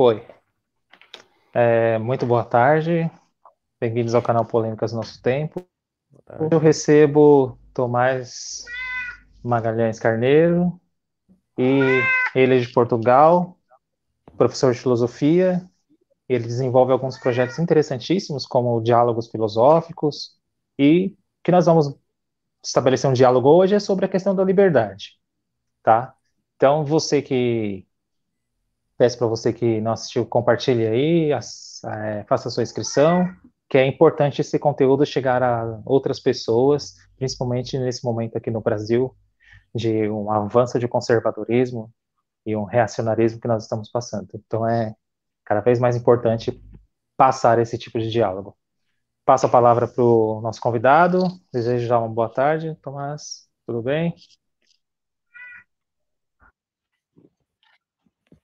Foi. É, muito boa tarde. Bem-vindos ao canal Polêmicas Nosso Tempo. Eu recebo Tomás Magalhães Carneiro e ele é de Portugal, professor de filosofia. Ele desenvolve alguns projetos interessantíssimos, como diálogos filosóficos, e que nós vamos estabelecer um diálogo hoje é sobre a questão da liberdade, tá? Então, você que peço para você que não assistiu, compartilhe aí, é, faça a sua inscrição, que é importante esse conteúdo chegar a outras pessoas, principalmente nesse momento aqui no Brasil, de um avanço de conservadorismo e um reacionarismo que nós estamos passando. Então, é cada vez mais importante passar esse tipo de diálogo. Passo a palavra para o nosso convidado. Desejo já uma boa tarde, Tomás. Tudo bem?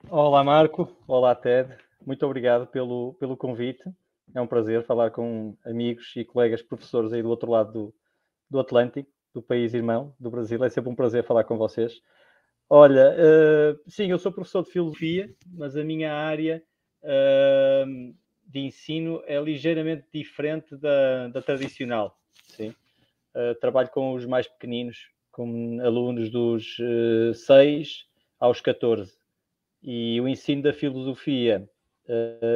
Olá, Marco. Olá, Ted. Muito obrigado pelo, pelo convite. É um prazer falar com amigos e colegas professores aí do outro lado do, do Atlântico, do país irmão, do Brasil. É sempre um prazer falar com vocês. Olha, uh, sim, eu sou professor de filosofia, mas a minha área uh, de ensino é ligeiramente diferente da, da tradicional. Sim? Uh, trabalho com os mais pequeninos, com alunos dos 6 aos 14. E o ensino da filosofia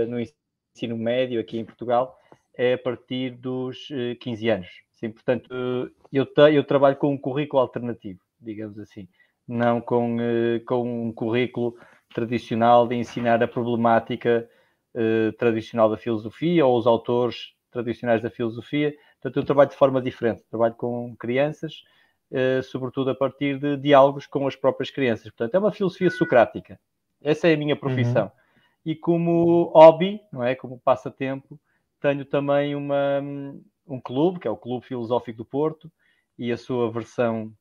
no ensino médio aqui em Portugal é a partir dos 15 anos. Sim, portanto, eu, eu trabalho com um currículo alternativo, digamos assim, não com, com um currículo tradicional de ensinar a problemática uh, tradicional da filosofia ou os autores tradicionais da filosofia. Portanto, eu trabalho de forma diferente. Trabalho com crianças, uh, sobretudo a partir de diálogos com as próprias crianças. Portanto, é uma filosofia socrática. Essa é a minha profissão. Uhum. E como hobby, não é? Como passatempo, tenho também uma, um clube, que é o Clube Filosófico do Porto, e a sua versão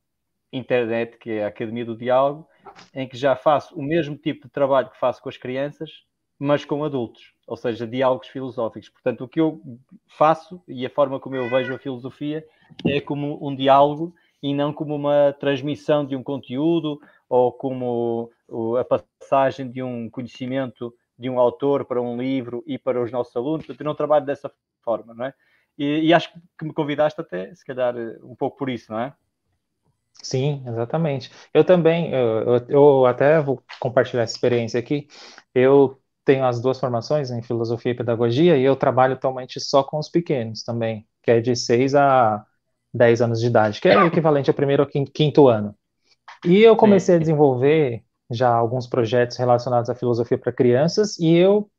internet, que é a Academia do Diálogo, em que já faço o mesmo tipo de trabalho que faço com as crianças, mas com adultos, ou seja, diálogos filosóficos. Portanto, o que eu faço e a forma como eu vejo a filosofia é como um diálogo e não como uma transmissão de um conteúdo ou como a passagem de um conhecimento de um autor para um livro e para os nossos alunos. Eu não trabalho dessa forma, não é? E, e acho que me convidaste até, se calhar, um pouco por isso, não é? Sim, exatamente. Eu também, eu, eu, até vou compartilhar essa experiência aqui. Eu tenho as duas formações em filosofia e pedagogia e eu trabalho atualmente só com os pequenos também, que é de 6 a 10 anos de idade, que é o equivalente ao primeiro ou quinto ano. E eu comecei a desenvolver já alguns projetos relacionados à filosofia para crianças e eu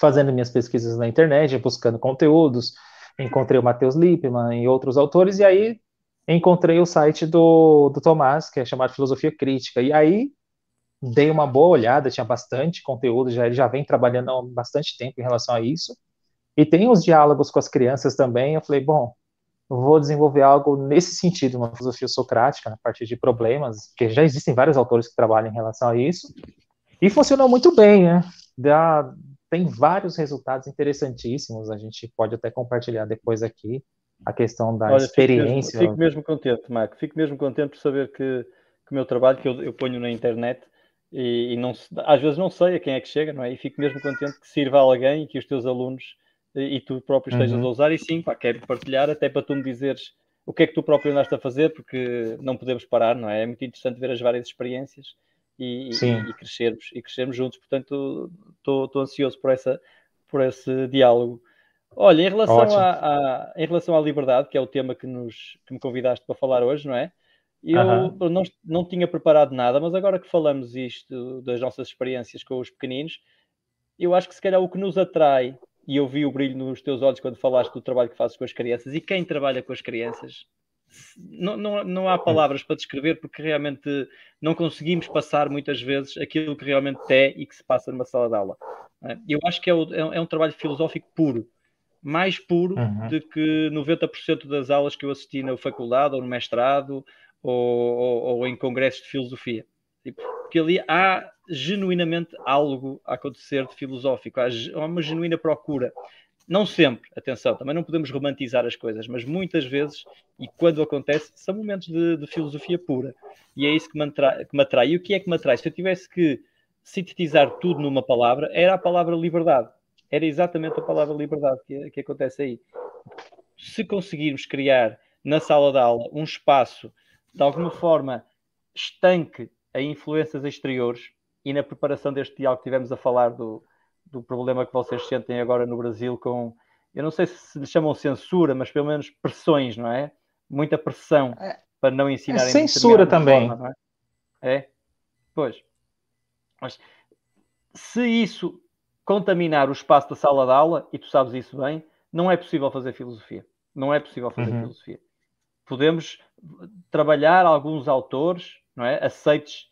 fazendo minhas pesquisas na internet, buscando conteúdos, encontrei o Matheus Lippmann e outros autores, e aí encontrei o site do, do Tomás, que é chamado Filosofia Crítica, e aí dei uma boa olhada, tinha bastante conteúdo, já, ele já vem trabalhando há bastante tempo em relação a isso, e tem os diálogos com as crianças também, eu falei, bom, vou desenvolver algo nesse sentido, uma filosofia socrática, a partir de problemas, porque já existem vários autores que trabalham em relação a isso, e funcionou muito bem, né? Dá, tem vários resultados interessantíssimos, a gente pode até compartilhar depois aqui a questão da Olha, experiência. Fico mesmo, fico mesmo, contente, Marco, fico mesmo contente por saber que, que o meu trabalho, que eu, eu ponho na internet, e, e, não, às vezes não sei a quem é que chega, não é? E fico mesmo contente que sirva a alguém e que os teus alunos e, tu próprio estejas uhum. a usar, e sim, pá, quero partilhar, até para tu me dizeres o que é que tu próprio andaste a fazer, porque não podemos parar, não é? É muito interessante ver as várias experiências e, e, e crescermos e crescermos juntos. Portanto, estou ansioso por, essa, por esse diálogo. Olha, em relação, a, a, em relação à liberdade, que é o tema que, nos, que me convidaste para falar hoje, não é? Eu uhum. não, não tinha preparado nada, mas agora que falamos isto das nossas experiências com os pequeninos, eu acho que se calhar o que nos atrai, e eu vi o brilho nos teus olhos quando falaste do trabalho que fazes com as crianças, e quem trabalha com as crianças não, não, não há palavras para descrever porque realmente não conseguimos passar muitas vezes aquilo que realmente é e que se passa numa sala de aula. É? Eu acho que é, o, é um trabalho filosófico puro, mais puro uhum. do que 90% das aulas que eu assisti na faculdade ou no mestrado ou, ou, ou em congressos de filosofia. Tipo, porque ali há genuinamente algo a acontecer de filosófico, há uma genuína procura não sempre, atenção, também não podemos romantizar as coisas, mas muitas vezes, e quando acontece, são momentos de, de filosofia pura. E é isso que me, atrai, que me atrai. E o que é que me atrai? Se eu tivesse que sintetizar tudo numa palavra, era a palavra liberdade. Era exatamente a palavra liberdade que, que acontece aí. Se conseguirmos criar na sala de aula um espaço de alguma forma estanque a influências exteriores e na preparação deste diálogo que tivemos a falar do, do problema que vocês sentem agora no Brasil com, eu não sei se lhe chamam censura, mas pelo menos pressões, não é? Muita pressão é, para não ensinar. É censura também. Forma, é? é? Pois. Mas se isso contaminar o espaço da sala de aula, e tu sabes isso bem, não é possível fazer filosofia. Não é possível fazer uhum. filosofia. Podemos trabalhar alguns autores, não é? Aceites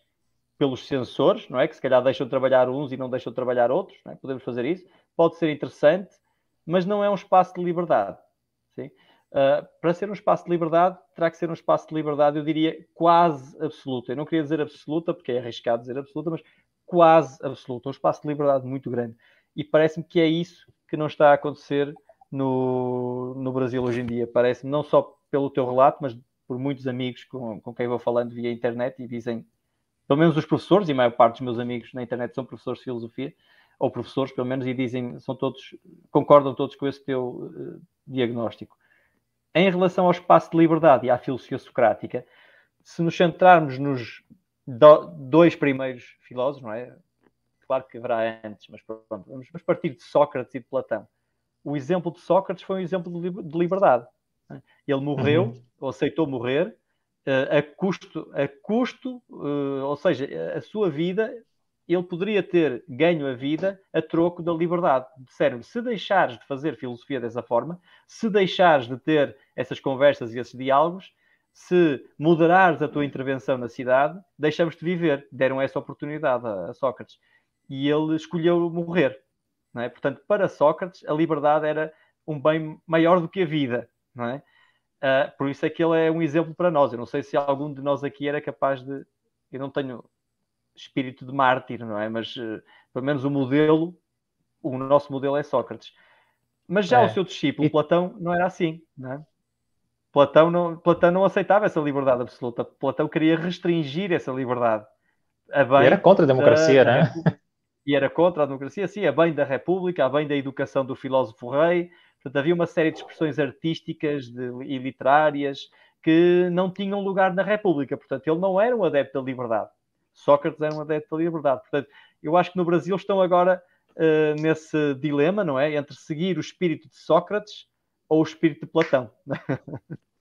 pelos censores, não é? Que se calhar deixam de trabalhar uns e não deixam de trabalhar outros, é? Podemos fazer isso. Pode ser interessante, mas não é um espaço de liberdade. Sim? Uh, para ser um espaço de liberdade, terá que ser um espaço de liberdade, eu diria, quase absoluta. Eu não queria dizer absoluta, porque é arriscado dizer absoluta, mas quase absoluta, um espaço de liberdade muito grande. E parece-me que é isso que não está a acontecer no, no Brasil hoje em dia. Parece-me não só pelo teu relato, mas por muitos amigos com, com quem vou falando via internet e dizem, pelo menos os professores, e a maior parte dos meus amigos na internet são professores de filosofia, ou professores pelo menos, e dizem, são todos, concordam todos com esse teu uh, diagnóstico. Em relação ao espaço de liberdade e à filosofia socrática, se nos centrarmos nos do, dois primeiros filósofos, não é? Claro que haverá antes, mas pronto, vamos, partir de Sócrates e de Platão. O exemplo de Sócrates foi um exemplo de liberdade. É? Ele morreu, uhum. ou aceitou morrer, a custo, a custo uh, ou seja, a sua vida, ele poderia ter ganho a vida a troco da liberdade. Disseram se deixares de fazer filosofia dessa forma, se deixares de ter essas conversas e esses diálogos, se moderares a tua intervenção na cidade, deixamos-te viver. Deram essa oportunidade a, a Sócrates. E ele escolheu morrer. É? Portanto, para Sócrates, a liberdade era um bem maior do que a vida. Não é? Uh, por isso é que ele é um exemplo para nós. Eu não sei se algum de nós aqui era capaz de. Eu não tenho espírito de mártir, não é? Mas uh, pelo menos o modelo, o nosso modelo é Sócrates. Mas já é. o seu discípulo, e... Platão, não era assim, não é? Platão não, Platão não aceitava essa liberdade absoluta. Platão queria restringir essa liberdade. E era contra a democracia, da, né? E era contra a democracia, sim, a bem da República, a bem da educação do filósofo rei. Portanto, havia uma série de expressões artísticas de, e literárias que não tinham lugar na República. Portanto, ele não era um adepto da liberdade. Sócrates era um adepto da liberdade. Portanto, eu acho que no Brasil estão agora uh, nesse dilema, não é? Entre seguir o espírito de Sócrates ou o espírito de Platão.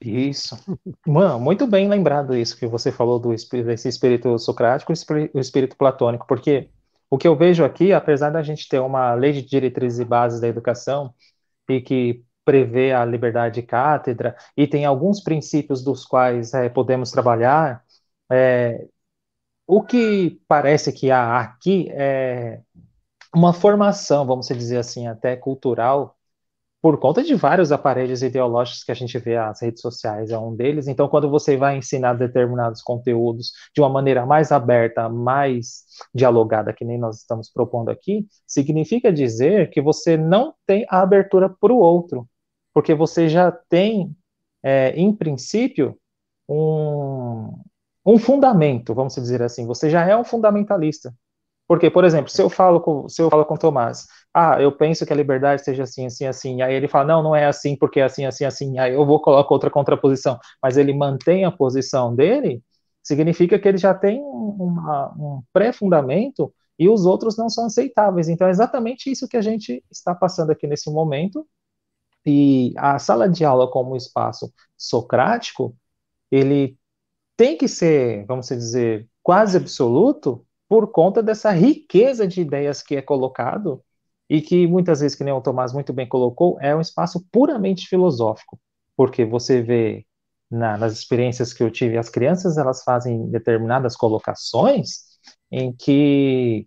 Isso. Mano, muito bem lembrado isso que você falou do desse espírito socrático e o espírito platônico, porque o que eu vejo aqui, apesar da gente ter uma lei de diretrizes e bases da educação e que prevê a liberdade de cátedra e tem alguns princípios dos quais é, podemos trabalhar, é, o que parece que há aqui é uma formação, vamos dizer assim, até cultural por conta de vários aparelhos ideológicos que a gente vê, as redes sociais é um deles. Então, quando você vai ensinar determinados conteúdos de uma maneira mais aberta, mais dialogada, que nem nós estamos propondo aqui, significa dizer que você não tem a abertura para o outro, porque você já tem, é, em princípio, um, um fundamento, vamos dizer assim. Você já é um fundamentalista. Porque, por exemplo, se eu falo com, se eu falo com o Tomás, ah, eu penso que a liberdade seja assim, assim, assim, aí ele fala, não, não é assim, porque é assim, assim, assim, aí eu vou colocar outra contraposição, mas ele mantém a posição dele, significa que ele já tem uma, um pré-fundamento e os outros não são aceitáveis. Então, é exatamente isso que a gente está passando aqui nesse momento, e a sala de aula como espaço socrático, ele tem que ser, vamos dizer, quase absoluto, por conta dessa riqueza de ideias que é colocado e que muitas vezes, que nem o Tomás muito bem colocou, é um espaço puramente filosófico, porque você vê na, nas experiências que eu tive, as crianças elas fazem determinadas colocações em que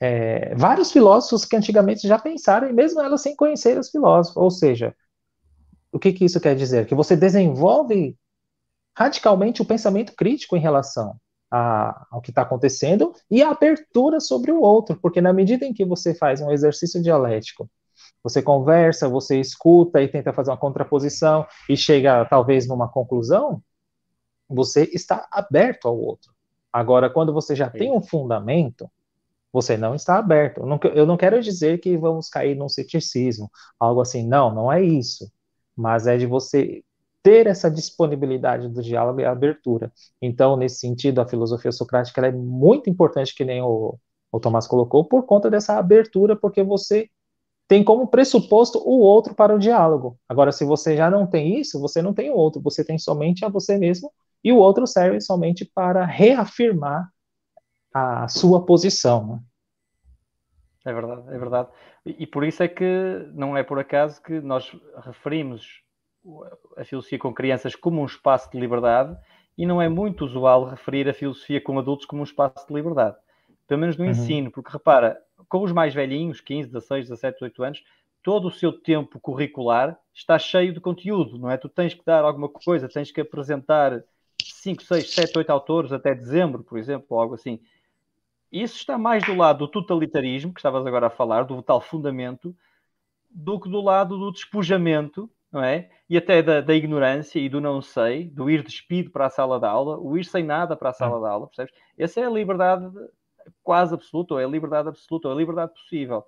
é, vários filósofos que antigamente já pensaram, e mesmo elas sem conhecer os filósofos, ou seja, o que, que isso quer dizer? Que você desenvolve radicalmente o pensamento crítico em relação a, ao que está acontecendo e a abertura sobre o outro, porque na medida em que você faz um exercício dialético, você conversa, você escuta e tenta fazer uma contraposição e chega talvez numa conclusão, você está aberto ao outro. Agora, quando você já tem um fundamento, você não está aberto. Eu não quero dizer que vamos cair num ceticismo, algo assim. Não, não é isso. Mas é de você ter essa disponibilidade do diálogo e a abertura. Então, nesse sentido, a filosofia socrática é muito importante, que nem o, o Tomás colocou, por conta dessa abertura, porque você tem como pressuposto o outro para o diálogo. Agora, se você já não tem isso, você não tem o outro, você tem somente a você mesmo, e o outro serve somente para reafirmar a sua posição. Né? É verdade, é verdade. E, e por isso é que não é por acaso que nós referimos a filosofia com crianças como um espaço de liberdade e não é muito usual referir a filosofia com adultos como um espaço de liberdade. Pelo menos no uhum. ensino, porque repara, com os mais velhinhos, 15, 16, 17, 18 anos, todo o seu tempo curricular está cheio de conteúdo, não é? Tu tens que dar alguma coisa, tens que apresentar 5, 6, 7, 8 autores até dezembro, por exemplo, ou algo assim. Isso está mais do lado do totalitarismo, que estavas agora a falar, do tal fundamento, do que do lado do despojamento, não é? E até da, da ignorância e do não sei, do ir despido para a sala de aula, o ir sem nada para a sala de aula, percebes? Essa é a liberdade quase absoluta, ou é a liberdade absoluta, ou é a liberdade possível.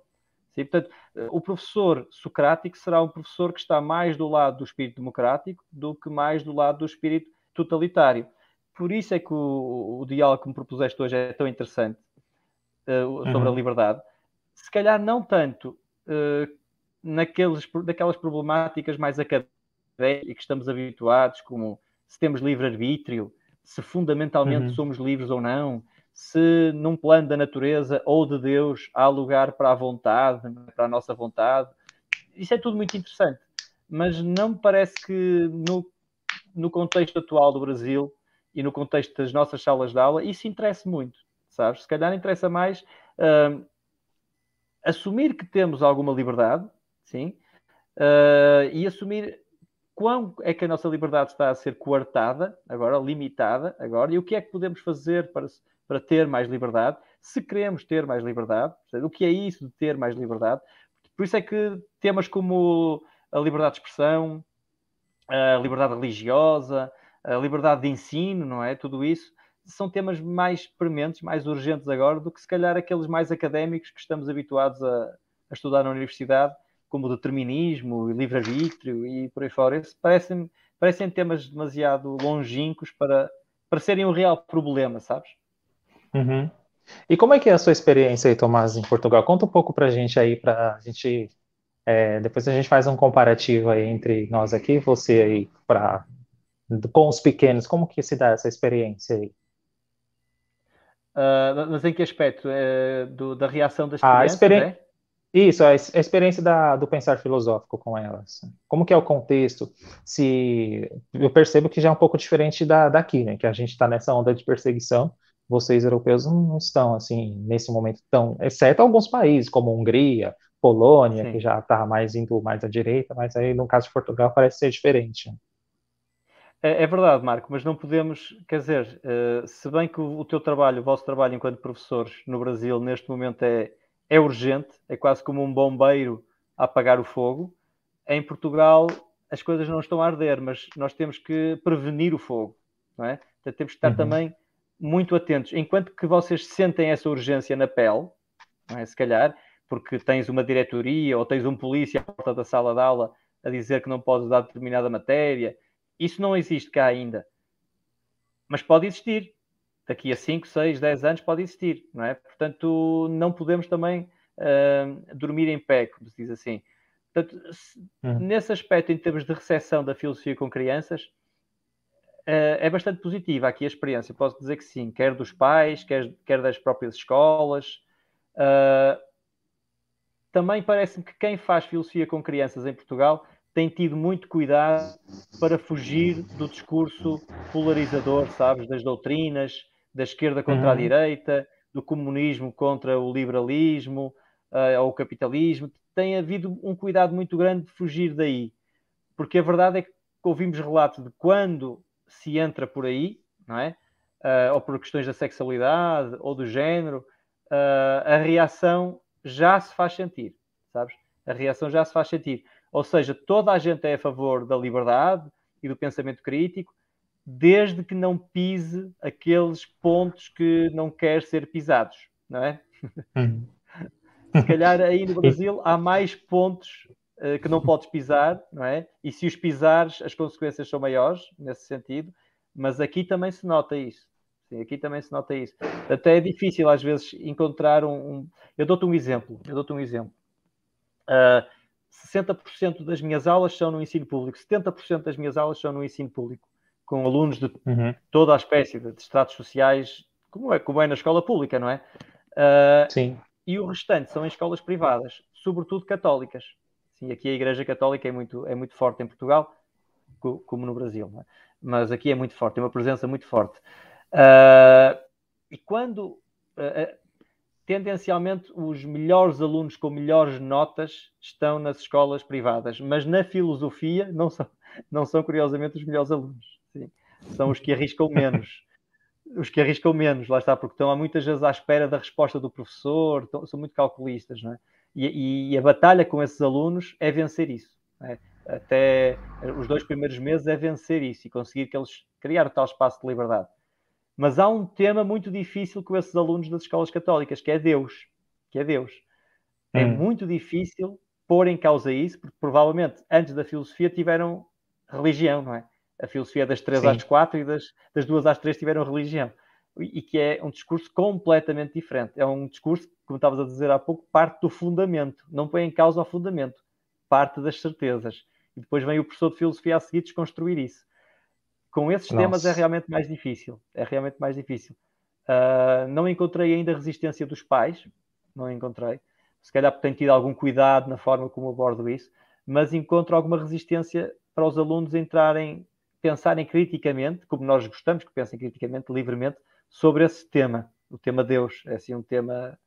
Sim, portanto, o professor socrático será um professor que está mais do lado do espírito democrático do que mais do lado do espírito totalitário. Por isso é que o, o diálogo que me propuseste hoje é tão interessante uh, sobre uhum. a liberdade. Se calhar não tanto uh, naqueles, daquelas problemáticas mais académicas que estamos habituados, como se temos livre-arbítrio, se fundamentalmente uhum. somos livres ou não, se num plano da natureza ou de Deus há lugar para a vontade, para a nossa vontade. Isso é tudo muito interessante, mas não me parece que no, no contexto atual do Brasil e no contexto das nossas salas de aula isso interessa muito, sabes? Se calhar interessa mais uh, assumir que temos alguma liberdade, sim, uh, e assumir quão é que a nossa liberdade está a ser coartada agora, limitada agora, e o que é que podemos fazer para para ter mais liberdade, se queremos ter mais liberdade, o que é isso de ter mais liberdade? Por isso é que temas como a liberdade de expressão, a liberdade religiosa, a liberdade de ensino, não é? Tudo isso são temas mais prementes, mais urgentes agora do que se calhar aqueles mais académicos que estamos habituados a, a estudar na universidade, como o determinismo, o livre-arbítrio e por aí fora. parecem, parecem temas demasiado longínquos para, para serem um real problema, sabes? Uhum. E como é que é a sua experiência aí, Tomás, em Portugal? Conta um pouco pra gente aí, pra gente. É, depois a gente faz um comparativo aí entre nós aqui, você aí, pra, com os pequenos. Como que se dá essa experiência aí? Uh, mas em que aspecto? É, do, da reação das crianças, experi... né? Isso, a experiência da, do pensar filosófico com elas. Como que é o contexto? Se eu percebo que já é um pouco diferente da, daqui, né? Que a gente está nessa onda de perseguição vocês europeus não estão assim nesse momento tão, exceto alguns países como Hungria, Polônia, Sim. que já está mais indo mais à direita, mas aí no caso de Portugal parece ser diferente. É, é verdade, Marco, mas não podemos, quer dizer, uh, se bem que o, o, teu trabalho, o vosso trabalho enquanto professores no Brasil neste momento é, é urgente, é quase como um bombeiro a apagar o fogo, em Portugal as coisas não estão a arder, mas nós temos que prevenir o fogo, não é? Então, temos que estar uhum. também muito atentos. Enquanto que vocês sentem essa urgência na pele, é? se calhar, porque tens uma diretoria ou tens um polícia à porta da sala de aula a dizer que não podes dar determinada matéria, isso não existe cá ainda. Mas pode existir. Daqui a 5, 6, 10 anos pode existir, não é? Portanto, não podemos também uh, dormir em pé, como se diz assim. Portanto, uhum. nesse aspecto, em termos de recepção da filosofia com crianças, uh, é bastante positiva aqui a experiência. Posso dizer que sim, quer dos pais, quer, quer das próprias escolas. Uh, também parece-me que quem faz filosofia com crianças em Portugal tem tido muito cuidado para fugir do discurso polarizador, sabes, das doutrinas, da esquerda contra uhum. a direita, do comunismo contra o liberalismo uh, ou o capitalismo. Tem havido um cuidado muito grande de fugir daí, porque a verdade é que ouvimos relatos de quando se entra por aí, não é? Uh, ou por questões da sexualidade ou do género, uh, a reação já se faz sentir, sabes? A reação já se faz sentir. Ou seja, toda a gente é a favor da liberdade e do pensamento crítico, desde que não pise aqueles pontos que não quer ser pisados, não é? Uhum. Se calhar aí no Brasil há mais pontos uh, que não podes pisar, não é? E se os pisares, as consequências são maiores nesse sentido, mas aqui também se nota isso. Sim, aqui também se nota isso. Até é difícil às vezes encontrar um. um... Eu dou-te um exemplo. Eu dou-te um exemplo. Uh, 60% das minhas aulas são no ensino público, 70% das minhas aulas são no ensino público, com alunos de uhum. toda a espécie de, estratos sociais, como é, como é na escola pública, não é? Uh, Sim. E o restante são em escolas privadas, sobretudo católicas. Sim, aqui a Igreja Católica é muito, é muito forte em Portugal, como no Brasil, é? mas aqui é muito forte, tem uma presença muito forte. Uh, e quando uh, tendencialmente os melhores alunos com melhores notas estão nas escolas privadas, mas na filosofia não são, não são curiosamente os melhores alunos. Sim. São os que arriscam menos. Os que arriscam menos, lá está, porque estão muitas vezes à espera da resposta do professor, estão, são muito calculistas, não é? E, e, a batalha com esses alunos é vencer isso. É? Até os dois primeiros meses é vencer isso e conseguir que eles criar o tal espaço de liberdade. Mas há um tema muito difícil com esses alunos das escolas católicas, que é Deus. Que é Deus. É hum. muito difícil pôr em causa isso, porque provavelmente antes da filosofia tiveram religião, não é? A filosofia das três Sim. às quatro e das, das duas às três tiveram religião. E que é um discurso completamente diferente. É um discurso, como estavas a dizer há pouco, parte do fundamento. Não põe em causa o fundamento. Parte das certezas. E depois vem o professor de filosofia a seguir desconstruir isso com esses Nossa. temas é realmente mais difícil. É realmente mais difícil. Uh, não encontrei ainda resistência dos pais, não encontrei. Se calhar tenho tido algum cuidado na forma como abordo isso, mas encontro alguma resistência para os alunos entrarem, pensarem criticamente, como nós gostamos que pensem criticamente, livremente, sobre esse tema, o tema Deus. É assim um tema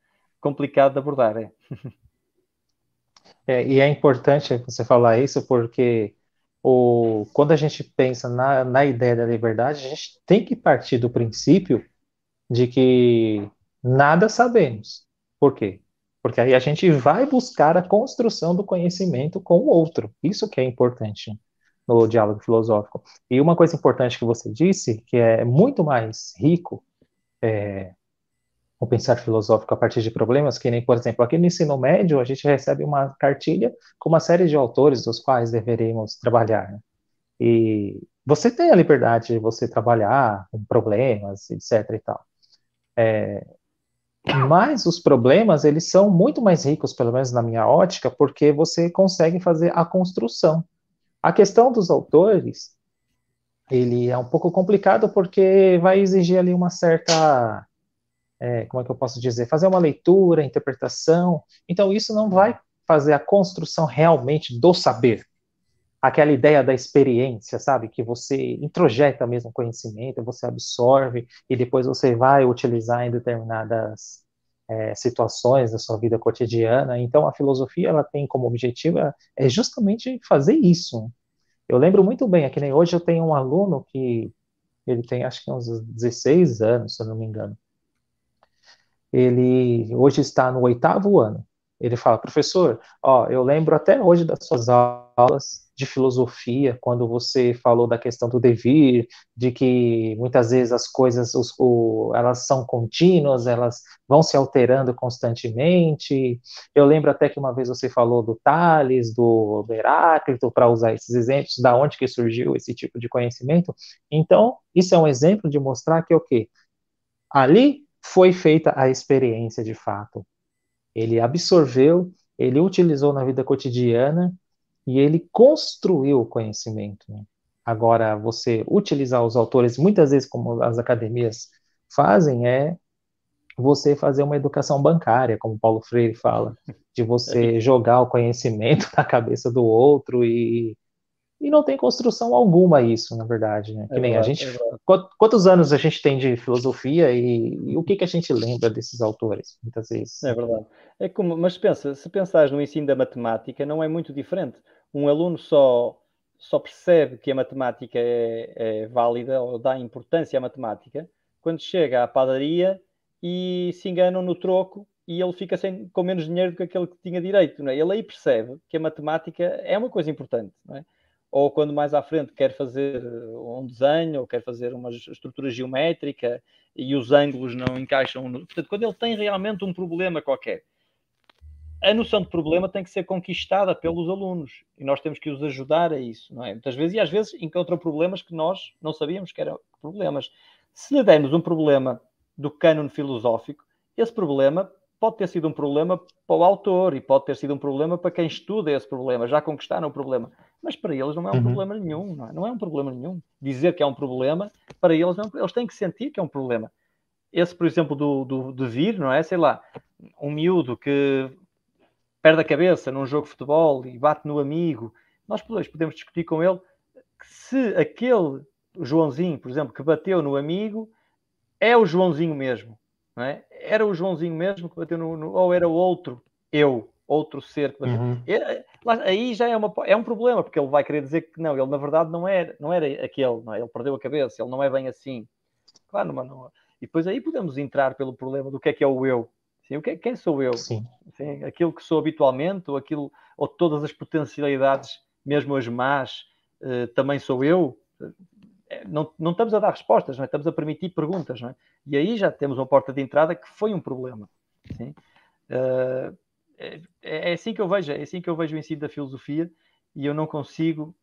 complicado de abordar. É. é e é importante você falar isso porque o, quando a gente pensa na, na ideia da liberdade, a gente tem que partir do princípio de que nada sabemos. Por quê? Porque aí a gente vai buscar a construção do conhecimento com o outro. Isso que é importante no diálogo filosófico. E uma coisa importante que você disse, que é muito mais rico é, o pensar filosófico a partir de problemas, que nem, por exemplo, aqui no ensino médio, a gente recebe uma cartilha com uma série de autores dos quais deveríamos trabalhar. Né? E você tem a liberdade de você trabalhar com problemas, etc. e tal. É, mas os problemas, eles são muito mais ricos, pelo menos na minha ótica, porque você consegue fazer a construção. A questão dos autores, ele é um pouco complicado porque vai exigir ali uma certa é, como é que eu posso dizer, fazer uma leitura, interpretação. Então, isso não vai fazer a construção realmente do saber. Aquela ideia da experiência, sabe? Que você introjeta mesmo conhecimento, você absorve e depois você vai utilizar em determinadas é, situações da sua vida cotidiana. Então, a filosofia, ela tem como objetivo é, é justamente fazer isso. Eu lembro muito bem, aqui nem hoje eu tenho um aluno que ele tem acho que uns 16 anos, se eu não me engano ele hoje está no oitavo ano. Ele fala, professor, ó, eu lembro até hoje das suas aulas de filosofia, quando você falou da questão do devir, de que muitas vezes as coisas, os, o, elas são contínuas, elas vão se alterando constantemente. Eu lembro até que uma vez você falou do Tales, do, Heráclito, para usar esses exemplos, da onde que surgiu esse tipo de conhecimento. Então, isso é um exemplo de mostrar que o quê? Ali foi feita a experiência de fato. Ele absorveu, ele utilizou na vida cotidiana e ele construiu o conhecimento. Né? Agora, você utilizar os autores, muitas vezes, como as academias fazem, é você fazer uma educação bancária, como Paulo Freire fala, de você jogar o conhecimento na cabeça do outro e e não tem construção alguma isso, na verdade, né? Que nem a gente. Quantos anos a gente tem de filosofia e, e, o que, que a gente lembra desses autores, muitas vezes? É verdade. É como, mas pensa, se pensares no ensino da matemática, não é muito diferente. Um aluno só, só percebe que a matemática é, é válida ou dá importância à matemática quando chega à padaria e se enganam no troco e ele fica sem, com menos dinheiro do que aquele que tinha direito. Não é? Ele aí percebe que a matemática é uma coisa importante. Não é? Ou quando mais à frente quer fazer um desenho, ou quer fazer uma estrutura geométrica e os ângulos não encaixam. No... Portanto, quando ele tem realmente um problema qualquer, a noção de problema tem que ser conquistada pelos alunos e nós temos que os ajudar a isso, não é? Muitas vezes, e às vezes encontram problemas que nós não sabíamos que eram problemas. Se lhe dermos um problema do cânone filosófico, esse problema pode ter sido um problema para o autor e pode ter sido um problema para quem estuda esse problema, já conquistaram o problema. Mas para eles não é um uhum. problema nenhum, não é? não é? um problema nenhum. Dizer que é um problema, para eles não, eles têm que sentir que é um problema. Esse, por exemplo, do, do, de vir, não é? Sei lá, um miúdo que perde a cabeça num jogo de futebol e bate no amigo, nós depois podemos discutir com ele se aquele Joãozinho, por exemplo, que bateu no amigo, é o Joãozinho mesmo. É? Era o Joãozinho mesmo que bateu no, no, ou era o outro eu, outro ser que bateu. Uhum. É, aí já é, uma, é um problema, porque ele vai querer dizer que não, ele na verdade não era, não era aquele, não é? ele perdeu a cabeça, ele não é bem assim. Claro, não, não, e depois aí podemos entrar pelo problema do que é que é o eu. Sim, o que, quem sou eu? Sim. Sim, aquilo que sou habitualmente, ou aquilo, ou todas as potencialidades, mesmo as más, uh, também sou eu. Eh, não, não estamos a dar respostas, não é? estamos a permitir perguntas, não é? E aí já temos uma porta de entrada que foi um problema. Sim? Uh, é, é, assim que eu vejo, é assim que eu vejo o ensino da filosofia e eu não consigo.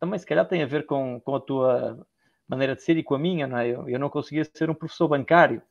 Também, se calhar, tem a ver com, com a tua maneira de ser e com a minha, não é? Eu, eu não conseguia ser um professor bancário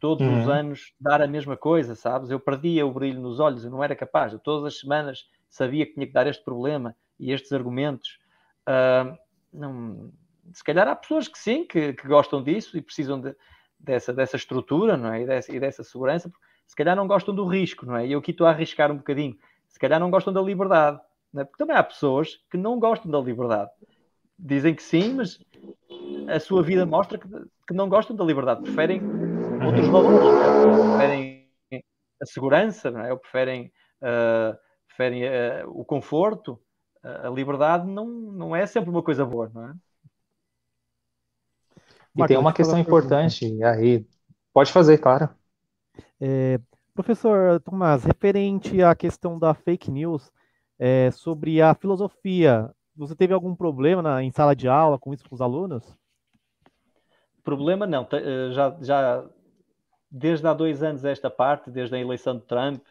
todos uhum. os anos dar a mesma coisa, sabes? Eu perdia o brilho nos olhos, eu não era capaz. Eu todas as semanas sabia que tinha que dar este problema e estes argumentos. Uh, não, se calhar há pessoas que sim, que, que gostam disso e precisam de, dessa, dessa estrutura não é? e, dessa, e dessa segurança. Se calhar não gostam do risco, não é? E eu aqui estou a arriscar um bocadinho. Se calhar não gostam da liberdade, não é? porque também há pessoas que não gostam da liberdade. Dizem que sim, mas a sua vida mostra que, que não gostam da liberdade, preferem outros valores, né? preferem a segurança, não é? ou preferem, uh, preferem uh, o conforto. a liberdade não, não é sempre uma coisa boa, não é? E tem uma questão importante aí. Pode fazer, claro. É, professor Tomás, referente à questão da fake news, é, sobre a filosofia, você teve algum problema na, em sala de aula com isso com os alunos? Problema não. Eh, já, já desde há dois anos esta parte, desde a eleição de Trump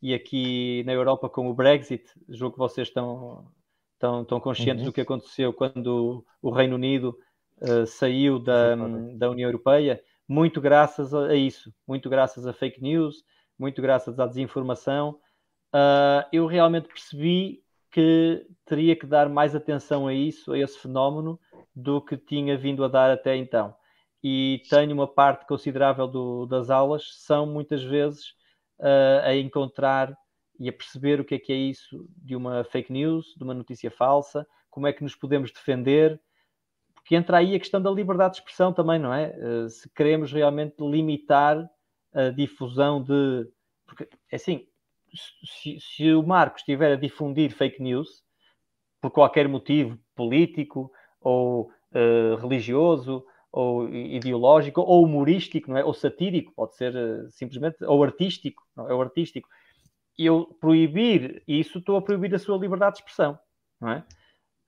e aqui na Europa com o Brexit, julgo que vocês estão, estão, estão conscientes uhum. do que aconteceu quando o Reino Unido uh, saiu da, da União Europeia, muito graças a, isso, muito graças a fake news, muito graças à desinformação, uh, eu realmente percebi que teria que dar mais atenção a isso, a esse fenómeno, do que tinha vindo a dar até então. E tenho uma parte considerável do, das aulas são muitas vezes uh, a encontrar e a perceber o que é que é isso de uma fake news, de uma notícia falsa, como é que nos podemos defender, porque entra aí a questão da liberdade de expressão também, não é? Uh, se queremos realmente limitar a difusão de. Porque, é assim, se, se o Marcos estiver a difundir fake news, por qualquer motivo político ou uh, religioso ou ideológico, ou humorístico, não é? ou satírico, pode ser uh, simplesmente, ou artístico, não é? ou artístico. Eu proibir isso, estou a proibir a sua liberdade de expressão, não é?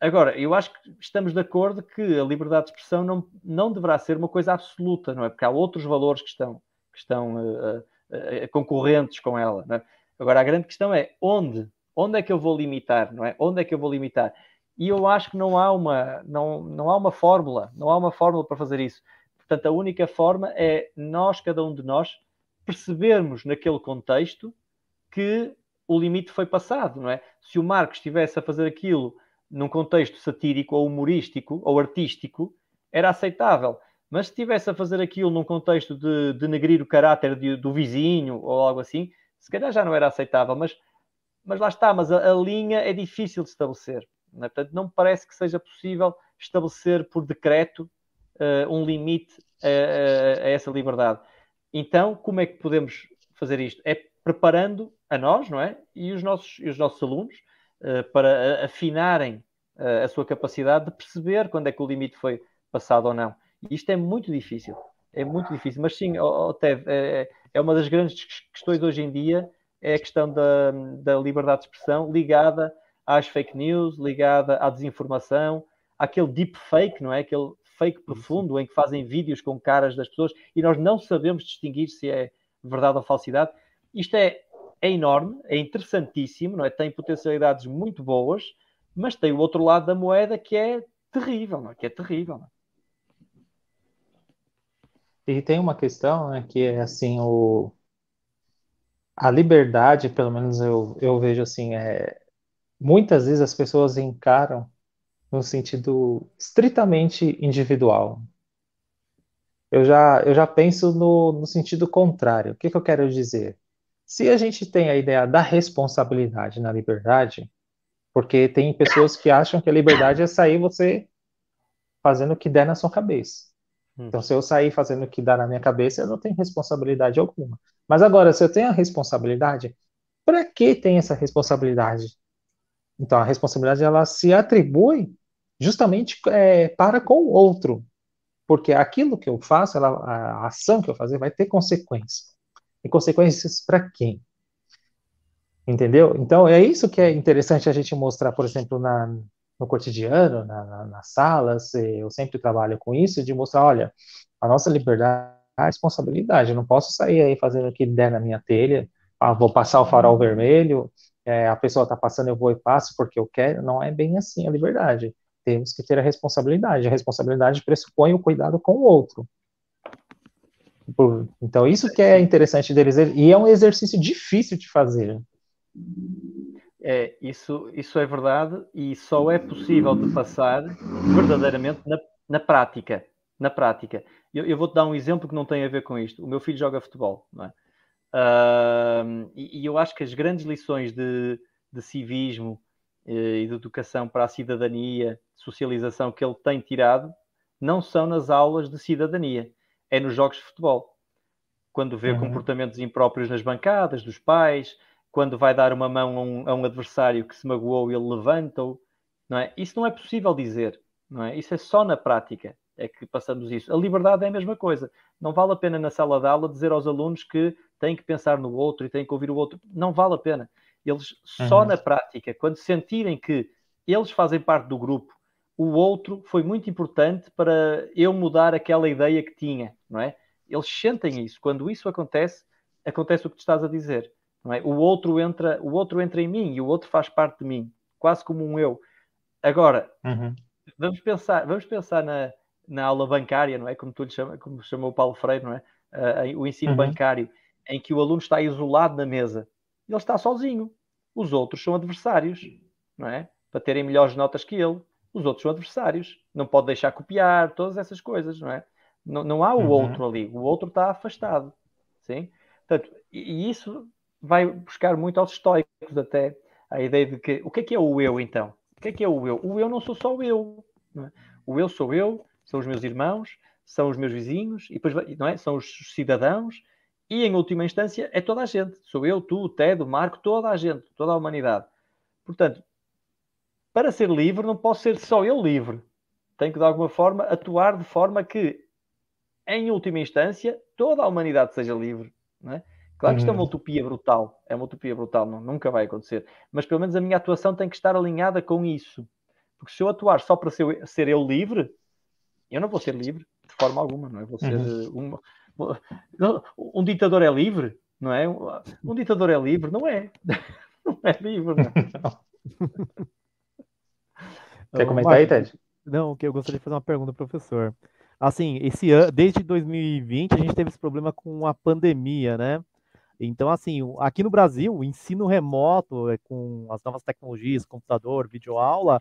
Agora, eu acho que estamos de acordo que a liberdade de expressão não, não deverá ser uma coisa absoluta, não é? Porque há outros valores que estão, que estão uh, uh, concorrentes com ela, é? Agora, a grande questão é onde? Onde é que eu vou limitar, não é? Onde é que eu vou limitar? E eu acho que não há uma, não, não há uma fórmula, não há uma fórmula para fazer isso. Portanto, a única forma é nós, cada um de nós, percebermos naquele contexto que o limite foi passado, não é? Se o Marcos estivesse a fazer aquilo num contexto satírico ou humorístico ou artístico, era aceitável. Mas se estivesse a fazer aquilo num contexto de denegrir o caráter de, do vizinho ou algo assim, se calhar já não era aceitável. Mas, mas lá está, mas a, a linha é difícil de estabelecer. Não é? Portanto, não me parece que seja possível estabelecer por decreto uh, um limite a, a, a, essa liberdade. Então, como é que podemos fazer isto? É preparando a nós, não é? E os nossos, e os nossos alunos para afinarem uh, a sua capacidade de perceber quando é que o limite foi passado ou não. E isto é muito difícil. É muito difícil. Mas sim, oh, Tev, é, é uma das grandes questões hoje em dia é a questão da, da liberdade de expressão ligada às fake news, ligada à desinformação, àquele deep fake, não é? Aquele fake profundo em que fazem vídeos com caras das pessoas e nós não sabemos distinguir se é verdade ou falsidade. Isto é, é enorme, é interessantíssimo, não é? Tem potencialidades muito boas, mas tem o outro lado da moeda que é terrível, não é? Que é terrível. Não é? E tem uma questão, né, que é assim, o, a liberdade, pelo menos eu, eu vejo assim, é, muitas vezes as pessoas encaram no sentido estritamente individual. Eu já, eu já penso no, no sentido contrário. O que, que eu quero dizer? Se a gente tem a ideia da responsabilidade na liberdade, porque tem pessoas que acham que a liberdade é sair você fazendo o que der na sua cabeça. Hum. Então, se eu sair fazendo o que dá na minha cabeça, eu não tenho responsabilidade alguma. Mas agora, se eu tenho a responsabilidade, para que tem essa responsabilidade? Então, a responsabilidade ela se atribui justamente é, para com o outro, porque aquilo que eu faço, ela, a ação que eu fazer, vai ter consequências. E consequências para quem? Entendeu? Então, é isso que é interessante a gente mostrar, por exemplo, na, no cotidiano, na, na, nas salas, eu sempre trabalho com isso, de mostrar, olha, a nossa liberdade é a responsabilidade, eu não posso sair aí fazendo o que der na minha telha, ah, vou passar o farol vermelho, é, a pessoa está passando, eu vou e passo porque eu quero, não é bem assim a liberdade. Temos que ter a responsabilidade. A responsabilidade pressupõe o cuidado com o outro. Então, isso que é interessante deles, e é um exercício difícil de fazer. É, isso, isso é verdade e só é possível de passar verdadeiramente na, na prática. Na prática. Eu, eu vou-te dar um exemplo que não tem a ver com isto. O meu filho joga futebol, não é? Uh, e, e, eu acho que as grandes lições de, de civismo uh, e de educação para a cidadania, socialização que ele tem tirado, não são nas aulas de cidadania, é nos jogos de futebol. Quando vê uhum. comportamentos impróprios nas bancadas, dos pais, quando vai dar uma mão a um, a um adversário que se magoou, ele levanta-o. Não é? Isso não é possível dizer. Não é? Isso é só na prática é que passamos isso. A liberdade é a mesma coisa. Não vale a pena na sala de aula dizer aos alunos que têm que pensar no outro e têm que ouvir o outro. Não vale a pena. Eles só uhum. na prática, quando sentirem que eles fazem parte do grupo, o outro foi muito importante para eu mudar aquela ideia que tinha, não é? Eles sentem isso. Quando isso acontece, acontece o que tu estás a dizer. Não é? O outro entra, o outro entra em mim e o outro faz parte de mim, quase como um eu. Agora, uhum. vamos pensar, vamos pensar na, na aula bancária, não é? Como tu lhe chama, como chamou o Paulo Freire, não é? Uh, o ensino uhum. bancário, em que o aluno está isolado na mesa, ele está sozinho. Os outros são adversários, não é? Para terem melhores notas que ele. Os outros são adversários. Não pode deixar copiar, todas essas coisas, não é? Não, não há o uhum. outro ali. O outro está afastado. Sim? Portanto, e, e isso vai buscar muito aos estoicos até a ideia de que o que é que é o eu então? O que é que é o eu? O eu não sou só eu. É? O eu sou eu, são os meus irmãos, são os meus vizinhos, e depois não é? são os cidadãos, e em última instância é toda a gente. Sou eu, tu, o Ted, o Marco, toda a gente, toda a humanidade. Portanto, para ser livre, não posso ser só eu livre. Tenho que, de alguma forma, atuar de forma que, em última instância, toda a humanidade seja livre. Não é? Claro que isto é uma uhum. utopia brutal, é uma utopia brutal, não, nunca vai acontecer. Mas pelo menos a minha atuação tem que estar alinhada com isso. Porque se eu atuar só para ser, ser eu livre, eu não vou ser livre de forma alguma, não é? Vou ser uhum. um, um ditador é livre, não é? Um, ditador é livre, não é? Não é livre, não. Quer comentar aí, Ted? Não, que eu gostaria de fazer uma pergunta, professor. Assim, esse ano, desde 2020, a gente teve esse problema com a pandemia, né? Então, assim, aqui no Brasil, o ensino remoto, é, com as novas tecnologias, computador, videoaula,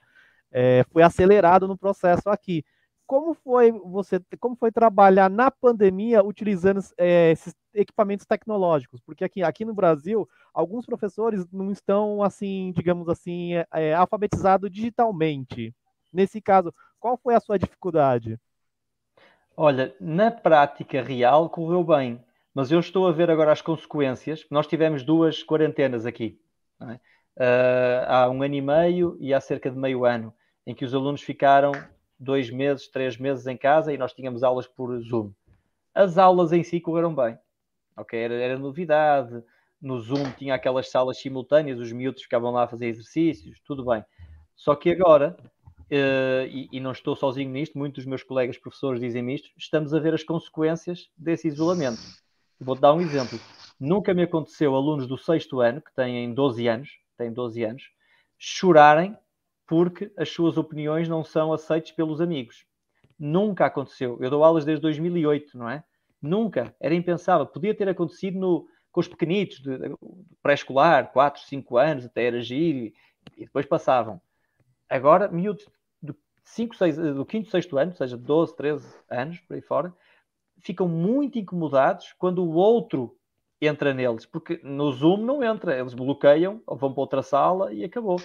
é, foi acelerado no processo aqui. Como foi você, como foi trabalhar na pandemia utilizando é, esses equipamentos tecnológicos? Porque aqui, aqui no Brasil, alguns professores não estão, assim, digamos assim, é, alfabetizados digitalmente. Nesse caso, qual foi a sua dificuldade? Olha, na prática real correu bem mas eu estou a ver agora as consequências. Nós tivemos duas quarentenas aqui, é? uh, há um ano e meio e há cerca de meio ano, em que os alunos ficaram dois meses, três meses em casa e nós tínhamos aulas por Zoom. As aulas em si correram bem, ok? Era, era novidade, no Zoom tinha aquelas salas simultâneas, os miúdos ficavam lá a fazer exercícios, tudo bem. Só que agora, uh, e, e, não estou sozinho nisto, muitos dos meus colegas professores dizem isto, estamos a ver as consequências desse isolamento. Vou-te dar um exemplo. Nunca me aconteceu alunos do sexto ano, que têm 12 anos, têm 12 anos, chorarem porque as suas opiniões não são aceitas pelos amigos. Nunca aconteceu. Eu dou aulas desde 2008, não é? Nunca. Era impensável. Podia ter acontecido no, com os pequenitos, de, de pré-escolar, 4, 5 anos, até era giro, e depois passavam. Agora, miúdos do, 5, 6, do 5 6 ano, ou seja, 12, 13 anos, por aí fora, ficam muito incomodados quando o outro entra neles, porque no Zoom não entra, eles bloqueiam vão para outra sala e acabou.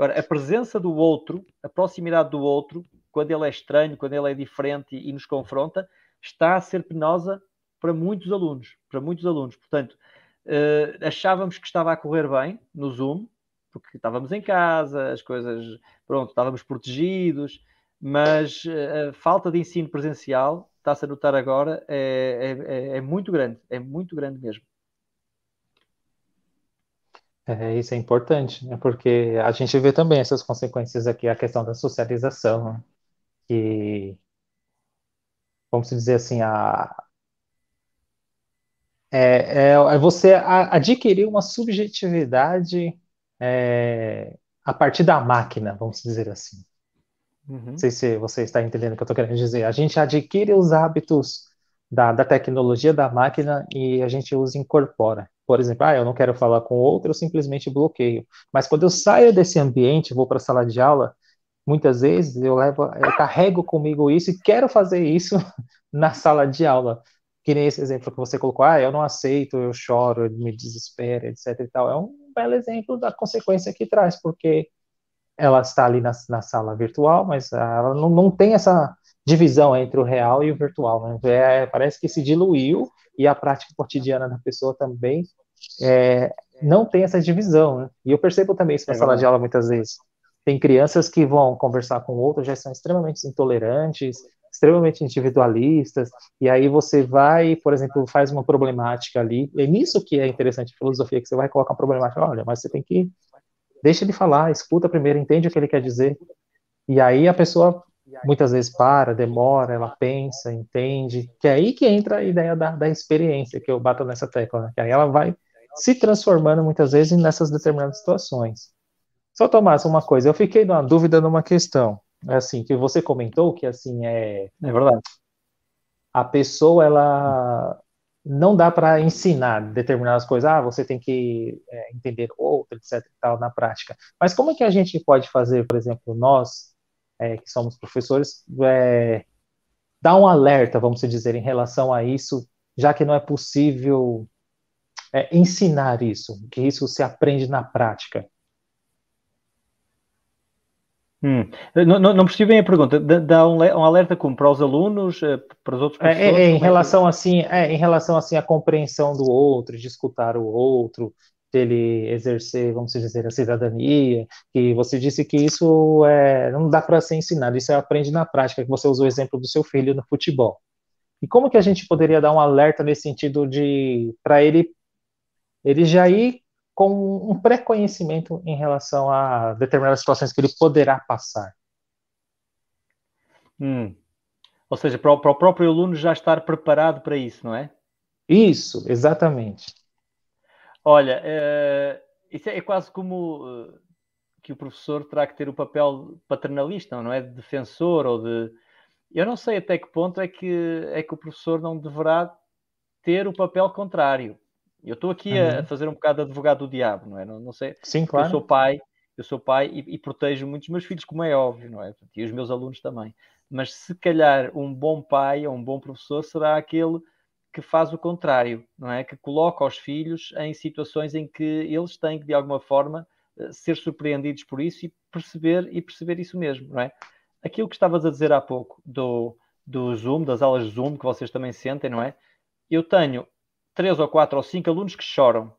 Agora, a presença do outro, a proximidade do outro, quando ele é estranho, quando ele é diferente e, e nos confronta, está a ser penosa para muitos alunos, para muitos alunos. Portanto, uh, achávamos que estava a correr bem no Zoom, porque estávamos em casa, as coisas, pronto, estávamos protegidos, mas uh, a falta de ensino presencial, está-se a notar agora, é, é, é muito grande, é muito grande mesmo. É, isso é importante, né? porque a gente vê também essas consequências aqui, a questão da socialização, né? que, vamos dizer assim, a, é, é, é você adquirir uma subjetividade é, a partir da máquina, vamos dizer assim. Uhum. Não sei se você está entendendo o que eu estou querendo dizer. A gente adquire os hábitos da, da tecnologia da máquina e a gente os incorpora. Por exemplo, ah, eu não quero falar com outro, eu simplesmente bloqueio. Mas quando eu saio desse ambiente, vou para a sala de aula, muitas vezes eu levo, eu carrego comigo isso e quero fazer isso na sala de aula que nem esse exemplo que você colocou, ah, eu não aceito, eu choro, eu me desespero, etc e tal, é um belo exemplo da consequência que traz, porque ela está ali na, na sala virtual, mas ela não, não tem essa divisão entre o real e o virtual, né? é, parece que se diluiu e a prática cotidiana da pessoa também é, não tem essa divisão, né? E eu percebo também isso na é sala de aula muitas vezes. Tem crianças que vão conversar com outras, já são extremamente intolerantes, extremamente individualistas, e aí você vai, por exemplo, faz uma problemática ali, é nisso que é interessante a filosofia, que você vai colocar uma problemática, olha, mas você tem que, deixa ele falar, escuta primeiro, entende o que ele quer dizer, e aí a pessoa muitas vezes para, demora, ela pensa, entende, que é aí que entra a ideia da, da experiência, que eu bato nessa tecla, né? que aí ela vai se transformando muitas vezes nessas determinadas situações. Só, Tomás, uma coisa, eu fiquei numa dúvida numa questão, assim, que você comentou que assim é, é verdade. A pessoa ela não dá para ensinar determinadas coisas, ah, você tem que é, entender outro, etc e tal na prática. Mas como é que a gente pode fazer, por exemplo, nós é, que somos professores, é, dar um alerta, vamos dizer, em relação a isso, já que não é possível é, ensinar isso, que isso se aprende na prática. Hum. Não, não, não percebi bem a pergunta. Dá um, um, alerta como para os alunos, eh, para os outros é, professores? É, é, em relação assim, é, em relação assim à compreensão do outro, de escutar o outro, dele exercer, vamos dizer, a cidadania. Que você disse que isso é, não dá para ser ensinado, isso é aprende na prática. Que você usou o exemplo do seu filho no futebol. E como que a gente poderia dar um alerta nesse sentido de para ele ele já ir com um pré-conhecimento em relação a determinadas situações que ele poderá passar. Hum. Ou seja, para o, para o, próprio aluno já estar preparado para isso, não é? Isso, exatamente. Olha, uh, isso é, é, quase como uh, que o professor terá que ter o papel paternalista, não é? De defensor ou de. Eu não sei até que ponto é que, é que o professor não deverá ter o papel contrário. Eu estou aqui uhum. a fazer um bocado de advogado do diabo, não é? Não, não sei. Sim, claro. Eu sou pai, eu sou pai e, e protejo muitos meus filhos, como é óbvio, não é? E os meus alunos também. Mas se calhar um bom pai ou um bom professor será aquele que faz o contrário, não é? Que coloca os filhos em situações em que eles têm que, de alguma forma, eh, ser surpreendidos por isso e perceber, e perceber isso mesmo, não é? Aquilo que estavas a dizer há pouco do, do Zoom, das aulas Zoom, que vocês também sentem, não é? Eu tenho três ou quatro ou cinco alunos que choram,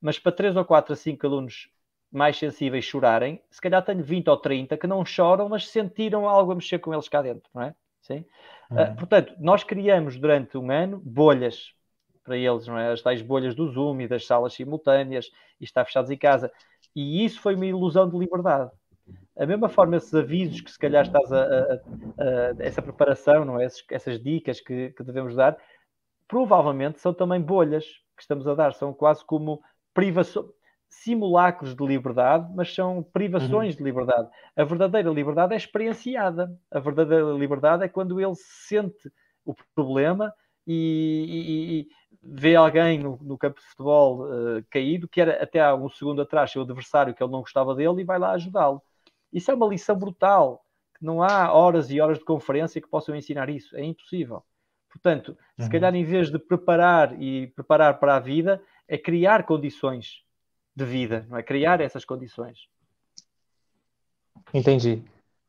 mas para três ou quatro ou cinco alunos mais sensíveis chorarem, se calhar tenho 20 ou 30 que não choram, mas sentiram algo a mexer com eles cá dentro, não é? Sim? Uhum. Uh, portanto, nós criamos durante um ano bolhas para eles, não é? As tais bolhas do Zoom e das salas simultâneas e estar fechados em casa. E isso foi uma ilusão de liberdade. A mesma forma, esses avisos que se calhar estás a, a, a essa preparação, não é? Essas, essas dicas que, que, devemos dar, provavelmente são também bolhas que estamos a dar, são quase como privações, simulacros de liberdade, mas são privações uhum. de liberdade. A verdadeira liberdade é experienciada. A verdadeira liberdade é quando ele sente o problema e, e, e vê alguém no, no, campo de futebol uh, caído, que era até há um segundo atrás seu adversário que ele não gostava dele e vai lá ajudá-lo. Isso é uma lição brutal, que não há horas e horas de conferência que possam ensinar isso, é impossível. Portanto, uhum. se calhar em vez de preparar e preparar para a vida, é criar condições de vida, não é? Criar essas condições. Entendi.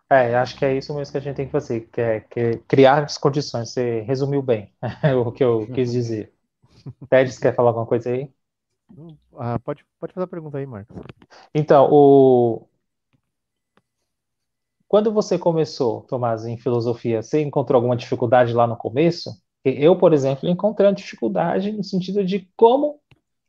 É, acho que é isso mesmo que a gente tem que fazer, que é, que é criar as condições. Você resumiu bem o que eu quis dizer. Tedes, quer falar alguma coisa aí? Ah, pode, pode fazer a pergunta aí, Marcos. Então, o... quando você começou, Tomás, em filosofia, você encontrou alguma dificuldade lá no começo? Eu, por exemplo, encontrei uma dificuldade no sentido de como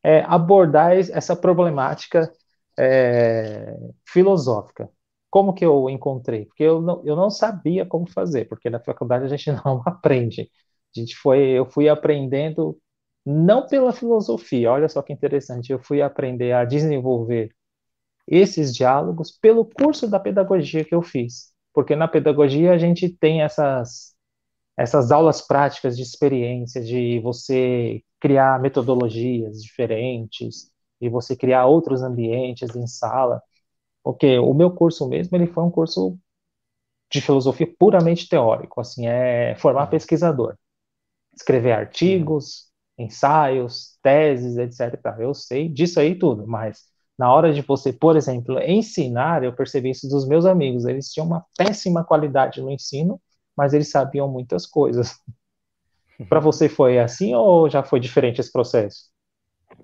é, abordar essa problemática é, filosófica. Como que eu encontrei? Porque eu não, eu não sabia como fazer, porque na faculdade a gente não aprende. A gente foi, eu fui aprendendo não pela filosofia, olha só que interessante, eu fui aprender a desenvolver esses diálogos pelo curso da pedagogia que eu fiz. Porque na pedagogia a gente tem essas essas aulas práticas de experiência, de você criar metodologias diferentes, e você criar outros ambientes em sala. Porque o meu curso mesmo, ele foi um curso de filosofia puramente teórico, assim, é formar uhum. pesquisador, escrever artigos, ensaios, teses, etc. Eu sei disso aí tudo, mas na hora de você, por exemplo, ensinar, eu percebi isso dos meus amigos, eles tinham uma péssima qualidade no ensino, mas eles sabiam muitas coisas. Para você foi assim ou já foi diferente esse processo?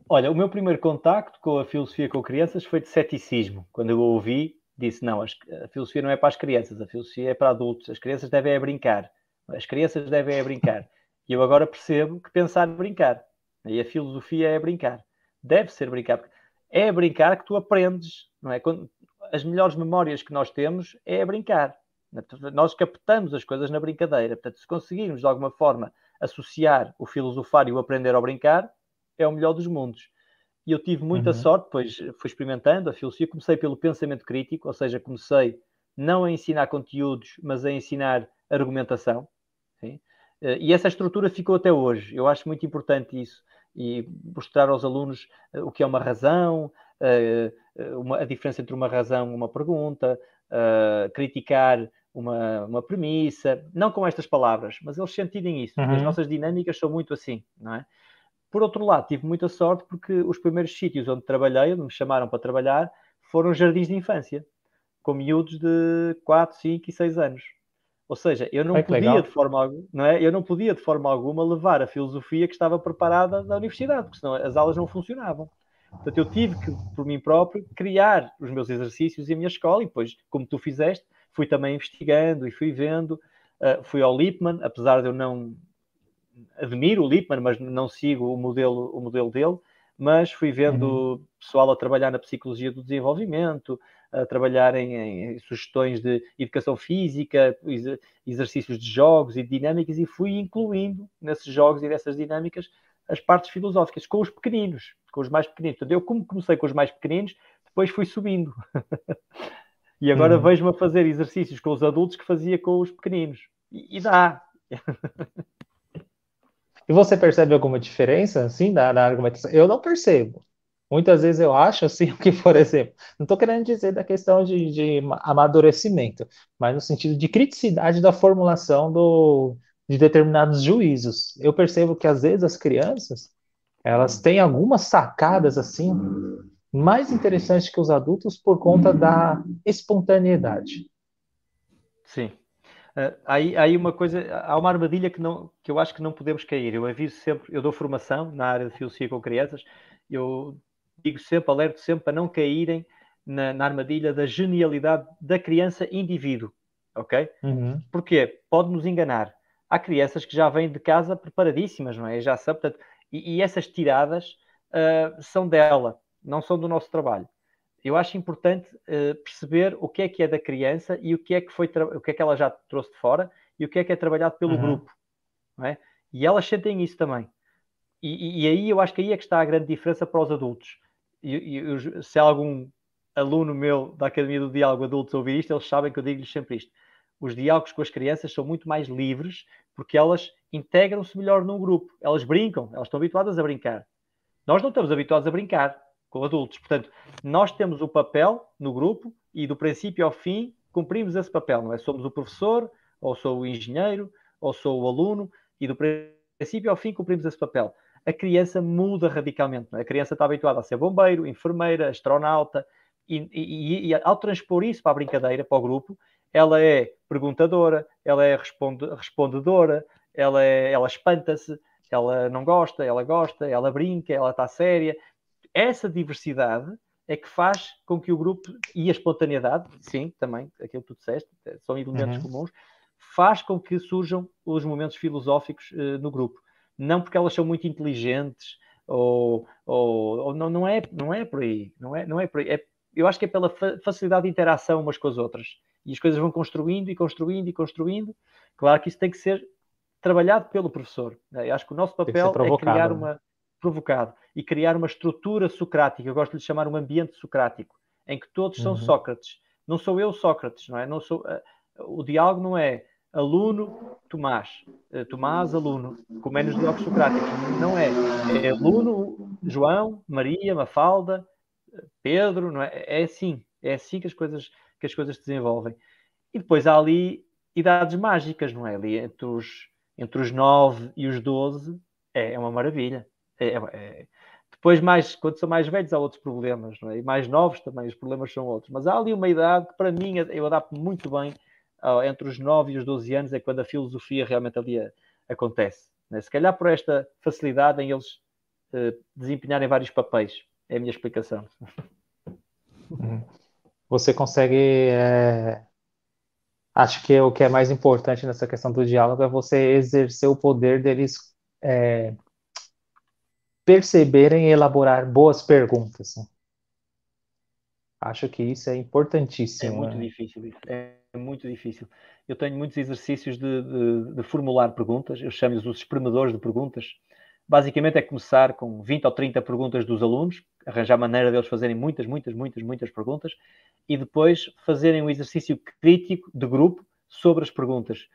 Olha, o meu primeiro contacto com a filosofia com crianças foi de ceticismo. Quando eu ouvi, disse: não, a filosofia não é para as crianças, a filosofia é para adultos. As crianças devem é brincar. As crianças devem é brincar. E eu agora percebo que pensar é brincar. E a filosofia é brincar. Deve ser brincar. É brincar que tu aprendes, não é? Quando, as melhores memórias que nós temos é brincar. Nós captamos as coisas na brincadeira. Portanto, se conseguirmos de alguma forma associar o filosofar e o aprender ao brincar, é o melhor dos mundos. E eu tive muita uhum. sorte, pois fui experimentando a filosofia. Comecei pelo pensamento crítico, ou seja, comecei não a ensinar conteúdos, mas a ensinar argumentação. Sim? Eh, e essa estrutura ficou até hoje. Eu acho muito importante isso e mostrar aos alunos eh, o que é uma razão, eh, a diferença entre uma razão e uma pergunta, criticar uma, uma premissa, não com estas palavras, mas eles sentirem isso. Uhum. As nossas dinâmicas são muito assim, não é? Por outro lado, tive muita sorte porque os primeiros sítios onde trabalhei, onde me chamaram para trabalhar, foram jardins de infância, com miúdos de 4, 5 e 6 anos. Ou seja, eu não podia de forma alguma, não é? Eu não podia de forma alguma levar a filosofia que estava preparada da universidade, porque senão as aulas não funcionavam. Portanto, eu tive que, por mim próprio, criar os meus exercícios e a minha escola, e depois, como tu fizeste, fui também investigando e fui vendo. Uh, fui ao Lippmann, apesar de eu não admiro o Lippmann, mas não sigo o modelo, o modelo dele, mas fui vendo uhum. pessoal a trabalhar na psicologia do desenvolvimento, a trabalhar em, em, sugestões de educação física, exercícios de jogos e dinâmicas, e fui incluindo nesses jogos e nessas dinâmicas as partes filosóficas com os pequeninos, com os mais pequeninos. Portanto, eu, como comecei com os mais pequeninos, depois fui subindo. E agora uhum. vejo-me a fazer exercícios com os adultos que fazia com os pequeninos. E, e dá. e você percebe alguma diferença, assim, na, na argumentação? Eu não percebo. Muitas vezes eu acho, assim, que, por exemplo, não estou querendo dizer da questão de, de, amadurecimento, mas no sentido de criticidade da formulação do, de determinados juízos. Eu percebo que, às vezes, as crianças, elas têm algumas sacadas, assim, mais interessante que os adultos por conta da espontaneidade. Sim. Uh, aí, aí uma coisa, há uma armadilha que, não, que eu acho que não podemos cair. Eu aviso sempre, eu dou formação na área de filosofia com crianças, eu digo sempre, alerto sempre para não caírem na, na armadilha da genialidade da criança indivíduo, ok? Uhum. Porquê? Pode nos enganar. Há crianças que já vêm de casa preparadíssimas, não é? Já sabem, portanto, E, e essas tiradas uh, são dela, não são do nosso trabalho. Eu acho importante uh, perceber o que é que é da criança e o que é que foi o que é que ela já trouxe de fora e o que é que é trabalhado pelo uhum. grupo. É? E elas sentem isso também. E, e, aí eu acho que aí é que está a grande diferença para os adultos. E, e se algum aluno meu da Academia do Diálogo Adultos ouvir isto, eles sabem que eu digo-lhes sempre isto. Os diálogos com as crianças são muito mais livres porque elas integram-se melhor num grupo. Elas brincam, elas estão habituadas a brincar. Nós não estamos habituados a brincar com adultos. Portanto, nós temos o papel no grupo e do princípio ao fim cumprimos esse papel, não é? Somos o professor, ou sou o engenheiro, ou sou o aluno, e do princípio ao fim cumprimos esse papel. A criança muda radicalmente. É? A criança está habituada a ser bombeiro, enfermeira, astronauta, e, e, e, ao transpor isso para a brincadeira, para o grupo, ela é perguntadora, ela é responde, respondedora, ela, é, ela espanta-se, ela não gosta, ela gosta, ela brinca, ela está séria. Essa diversidade é que faz com que o grupo e a espontaneidade, sim, também, aquilo que tu disseste, são elementos uhum. comuns, faz com que surjam os momentos filosóficos uh, no grupo. Não porque elas são muito inteligentes ou, ou, ou, não, não, é, não é por aí, não é, não é por aí. É, eu acho que é pela fa facilidade de interação umas com as outras. E as coisas vão construindo e construindo e construindo. Claro que isso tem que ser trabalhado pelo professor. Né? Eu acho que o nosso papel é criar né? uma provocado e criar uma estrutura socrática. Eu gosto de lhe chamar um ambiente socrático, em que todos uhum. são Sócrates. Não sou eu Sócrates, não é? Não sou, uh, o diálogo não é aluno Tomás, uh, Tomás aluno, como é nos diálogos socráticos. Não é. É aluno João, Maria, Mafalda, Pedro, não é? É assim. É assim que as coisas que as coisas se desenvolvem. E depois há ali idades mágicas, não é? Ali entre os, entre os 9 e os 12 é, é uma maravilha. É, é, é, depois, mais, quando são mais velhos, há outros problemas, não é? E mais novos também, os problemas são outros. Mas há ali uma idade que, para mim, eu adapto muito bem entre os 9 e os 12 anos, é quando a filosofia realmente ali a, acontece. Né? Se calhar por esta facilidade em eles uh, desempenharem vários papéis. É a minha explicação. Uhum. Você consegue. É... Acho que o que é mais importante nessa questão do diálogo é você exercer o poder deles é, perceberem e elaborar boas perguntas. Né? Acho que isso é importantíssimo. É muito né? difícil isso. É muito difícil. Eu tenho muitos exercícios de, de, de formular perguntas, eu chamo-os os espremedores de perguntas. Basicamente é começar com 20 ou 30 perguntas dos alunos, arranjar maneira deles fazerem muitas, muitas, muitas, muitas perguntas e depois fazerem um exercício crítico de grupo sobre as perguntas.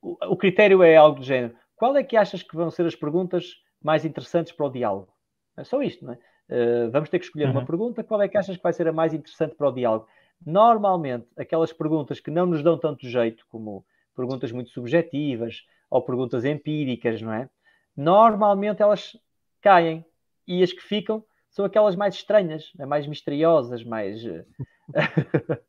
O, o critério é algo do género. Qual é que achas que vão ser as perguntas mais interessantes para o diálogo. É só isto, não é? Uh, vamos ter que escolher uhum. uma pergunta. Qual é que achas que vai ser a mais interessante para o diálogo? Normalmente, aquelas perguntas que não nos dão tanto jeito, como perguntas muito subjetivas ou perguntas empíricas, não é? Normalmente elas caem e as que ficam são aquelas mais estranhas, é? mais misteriosas, mais, eh,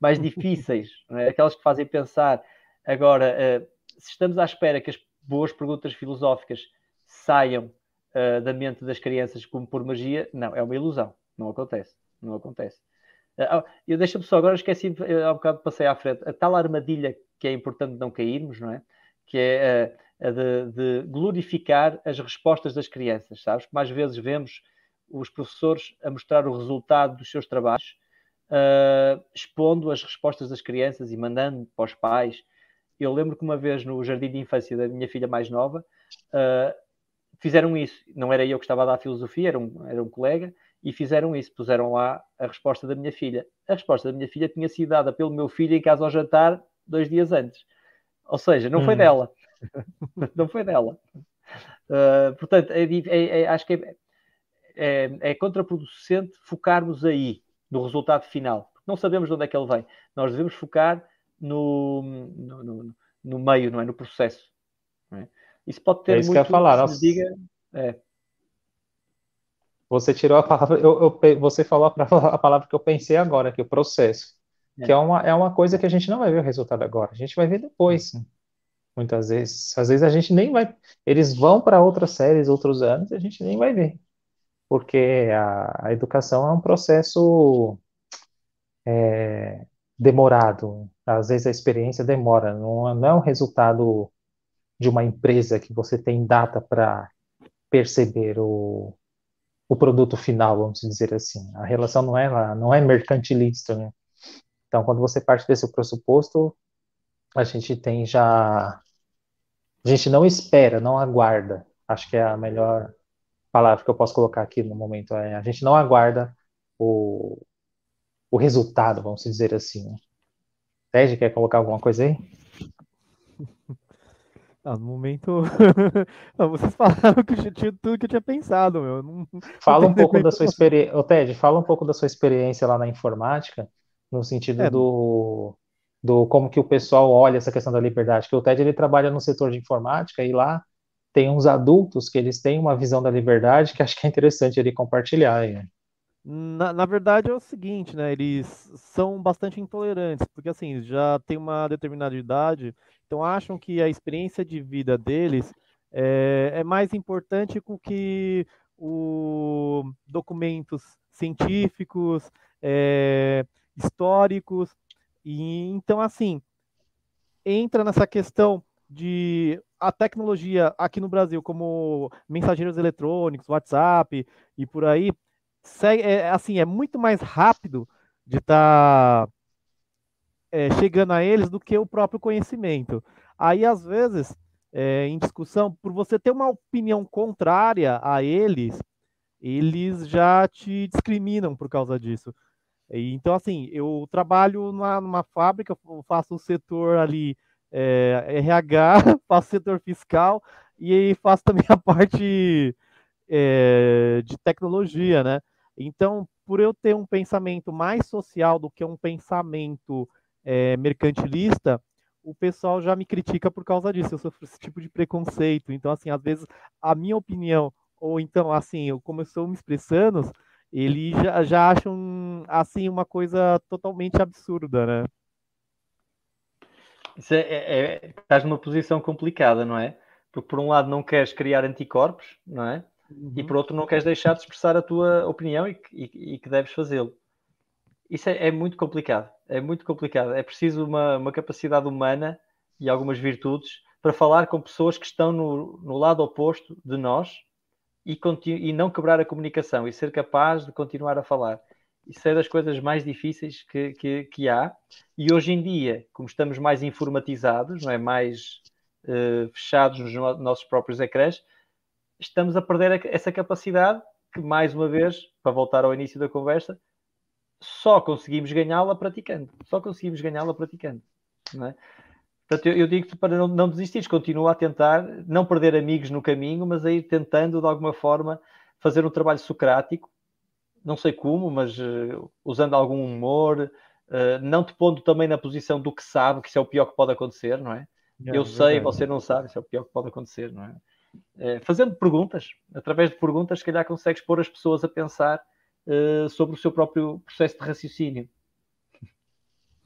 mais difíceis, é? aquelas que fazem pensar. Agora, uh, se estamos à espera que as boas perguntas filosóficas saiam uh, da mente das crianças como por magia, não, é uma ilusão. Não acontece. Não acontece. Uh, eu deixo-me só, agora esqueci, há um bocado passei à frente, a tal armadilha que é importante não cairmos, não é? Que é a de, de, glorificar as respostas das crianças, sabes? Que mais vezes vemos os professores a mostrar o resultado dos seus trabalhos, uh, expondo as respostas das crianças e mandando para os pais. Eu lembro que uma vez no jardim de infância da minha filha mais nova, fizeram isso. Não era eu que estava a dar a filosofia, era um, era um colega, e fizeram isso. Puseram lá a resposta da minha filha. A resposta da minha filha tinha sido dada pelo meu filho em casa ao jantar dois dias antes. Ou seja, não foi hum. dela. não foi dela. Uh, portanto, é, é, é, acho que é, é, é, contraproducente focarmos aí no resultado final. Não sabemos de onde é que ele vem. Nós devemos focar no, no, no, no meio, não é? No processo. Não é? Isso pode ter é isso muito, que eu ia falar. Nossa... Diga, é. Você tirou a palavra, eu, eu, você falou a, palavra que eu pensei agora, que é o processo. É. Que é uma, é uma coisa que a gente não vai ver o resultado agora, a gente vai ver depois. Uhum. Muitas vezes. Às vezes a gente nem vai. Eles vão para outras séries, outros anos, e a gente nem vai ver. Porque a, a educação é um processo é, demorado. Às vezes a experiência demora, não, não é um resultado de uma empresa que você tem data para perceber o, o produto final, vamos dizer assim. A relação não é não é mercantilista, né? Então, quando você parte desse pressuposto, a gente tem já a gente não espera, não aguarda. Acho que é a melhor palavra que eu posso colocar aqui no momento. É, a gente não aguarda o, o resultado, vamos dizer assim. Ted, quer colocar alguma coisa aí? Ah, no momento, vocês falaram que eu tinha tudo que eu tinha pensado, meu. Não, fala um pouco da sua experiência, Ted, fala um pouco da sua experiência lá na informática, no sentido é. do, do como que o pessoal olha essa questão da liberdade. Que o Ted ele trabalha no setor de informática e lá tem uns adultos que eles têm uma visão da liberdade que acho que é interessante ele compartilhar. Aí. Na, na, verdade é o seguinte, né? Eles são bastante intolerantes, porque assim, já tem uma determinada idade, então acham que a experiência de vida deles é, é mais importante do que o documentos científicos, é, históricos, e então assim entra nessa questão de a tecnologia aqui no Brasil, como mensageiros eletrônicos, WhatsApp e por aí, é, assim, é muito mais rápido de estar tá, é, chegando a eles do que o próprio conhecimento. Aí, às vezes, é, em discussão, por você ter uma opinião contrária a eles, eles já te discriminam por causa disso. E, então, assim, eu trabalho numa, numa fábrica, faço o setor ali é, RH, faço setor fiscal e faço também a parte é, de tecnologia, né? Então, por eu ter um pensamento mais social do que um pensamento é, mercantilista, o pessoal já me critica por causa disso. Eu sofro esse tipo de preconceito. Então, assim, às vezes a minha opinião, ou então, assim, eu, como eu estou me expressando, eles já, já acham, assim, uma coisa totalmente absurda, né? Isso é, é, é, estás numa posição complicada, não é? Porque por um lado não queres criar anticorpos, não é? Uhum. E por outro não queres deixar de expressar a tua opinião e, e, e que deves fazê-lo. Isso é, é, muito complicado. É muito complicado. É preciso uma, uma, capacidade humana e algumas virtudes para falar com pessoas que estão no, no lado oposto de nós e, e não quebrar a comunicação e ser capaz de continuar a falar. Isso é das coisas mais difíceis que, que, que há. E hoje em dia, como estamos mais informatizados, não é? mais uh, fechados nos nossos próprios ecrãs, estamos a perder essa capacidade que, mais uma vez, para voltar ao início da conversa, só conseguimos ganhá-la praticando. Só conseguimos ganhá-la praticando. Não é? Portanto, eu, eu digo-te para não, não desistires, continua a tentar não perder amigos no caminho, mas a ir tentando, de alguma forma, fazer um trabalho socrático não sei como, mas uh, usando algum humor, uh, não te pondo também na posição do que sabe, que isso é o pior que pode acontecer, não é? é eu sei, você não sabe, isso é o pior que pode acontecer, não é? Uh, fazendo perguntas, através de perguntas, se calhar consegues pôr as pessoas a pensar sobre o seu próprio processo de raciocínio.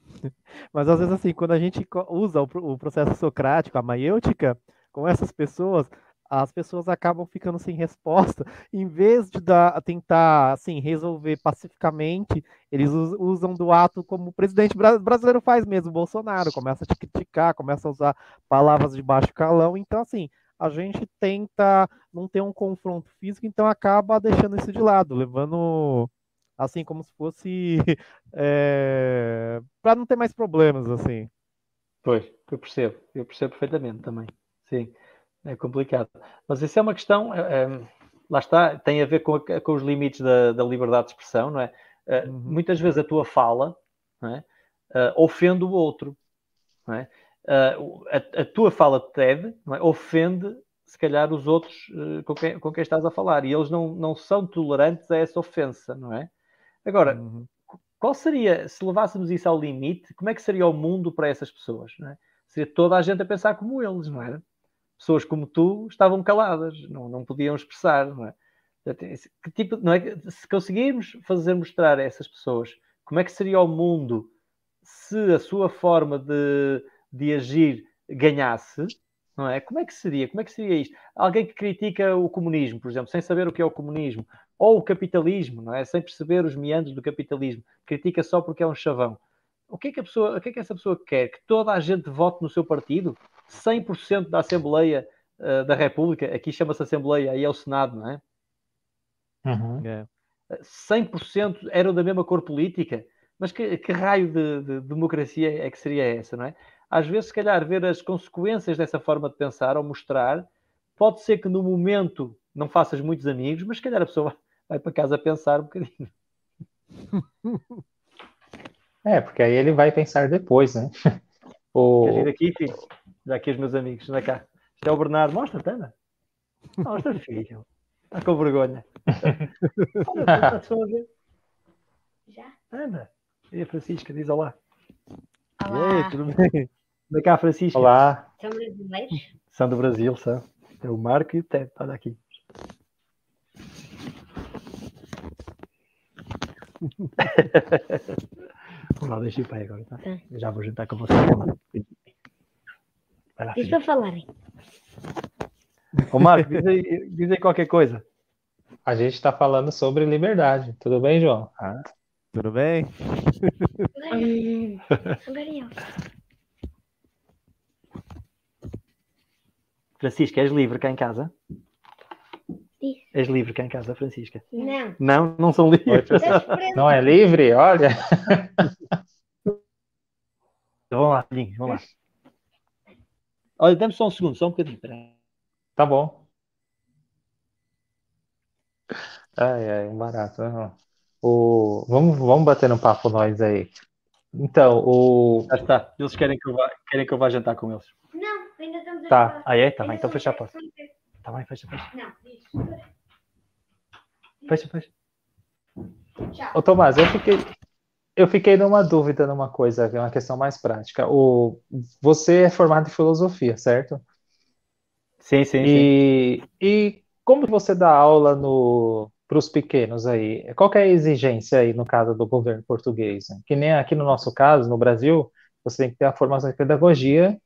Mas às vezes, assim, quando a gente usa o, processo socrático, a maiêutica, com essas pessoas, as pessoas acabam ficando sem resposta. Em vez de dar, tentar assim, resolver pacificamente, eles usam do ato como o presidente brasileiro faz mesmo, Bolsonaro, começa a te criticar, começa a usar palavras de baixo calão. Então, assim, a gente tenta não ter um confronto físico, então acaba deixando isso de lado, levando assim como se fosse é, para não ter mais problemas assim. Pois, eu percebo, eu percebo perfeitamente também. Sim. É complicado. Mas isso é uma questão, é, é, lá está, tem a ver com, a, com os limites da, da, liberdade de expressão, não é? Uh, uhum. Muitas vezes a tua fala é? uh, ofende o outro, não é? Uh, a, a, tua fala TED é? ofende, se calhar, os outros com quem, com, quem, estás a falar e eles não, não são tolerantes a essa ofensa, não é? Agora, uhum. qual seria, se levássemos isso ao limite, como é que seria o mundo para essas pessoas? Não é? Seria toda a gente a pensar como eles, não era? pessoas como tu estavam caladas, não, não podiam expressar, não é? Que tipo, não é? Se conseguirmos fazer mostrar a essas pessoas como é que seria o mundo se a sua forma de, de agir ganhasse, não é? Como é que seria? Como é que seria isto? Alguém que critica o comunismo, por exemplo, sem saber o que é o comunismo, ou o capitalismo, não é? Sem perceber os meandros do capitalismo, critica só porque é um chavão. O que é que a pessoa, o que é que essa pessoa quer? Que toda a gente vote no seu partido? 100% da Assembleia uh, da República, aqui chama-se Assembleia, aí é o Senado, não é? Uhum. é. 100% eram da mesma cor política, mas que, que raio de, de, democracia é que seria essa, não é? Às vezes, se calhar, ver as consequências dessa forma de pensar ou mostrar, pode ser que no momento não faças muitos amigos, mas se calhar a pessoa vai para casa pensar um bocadinho. É, porque aí ele vai pensar depois, né? O... Quer vir aqui, filho? Já aqui os meus amigos, anda cá. Isto é o Bernardo. Mostra-te, anda. Mostra, filho. Está com vergonha. Olha, está a ver. Já? Anda. E a Francisca, diz olá. Olá. Ei, tudo bem? Anda cá, Francisca. Olá. São brasileiros? São do Brasil, são. É o Marco e o Ted. Olha aqui. Vamos lá, deixa eu ir para aí agora, tá? Tá. Eu já vou jantar com você. Vai lá, Diz para falarem. Ô, Marco, diz aí, diz aí qualquer coisa. A gente está falando sobre liberdade. Tudo bem, João? Tudo bem? São Francisca, és livre cá em casa? Diz. És livre cá em casa, Francisca? Não. Não, não são livres. Não é livre? Olha. Vamos lá, filhinhos, vamos lá. Olha, dê-me só um segundo, só um bocadinho. Tá bom. Ai, ai, um barato. né? O... Vamos, vamos bater no papo nós aí. Então, o... Já está. Eles querem que eu vá, querem que eu vá jantar com eles. Ainda estamos a Tá. falar. Ah, é? Tá bem, então são fecha a porta. Tá bem, fecha, fecha. Não, diz. Fecha, fecha. Tchau. Ô, Tomás, eu fiquei, eu fiquei numa dúvida numa coisa, é uma questão mais prática. O... Você é formado em filosofia, certo? Sim, sim, sim. E, e como você dá aula no, para os pequenos aí? Qual que é a exigência aí no caso do governo português? né? Que nem aqui no nosso caso, no Brasil, você tem que ter a formação em pedagogia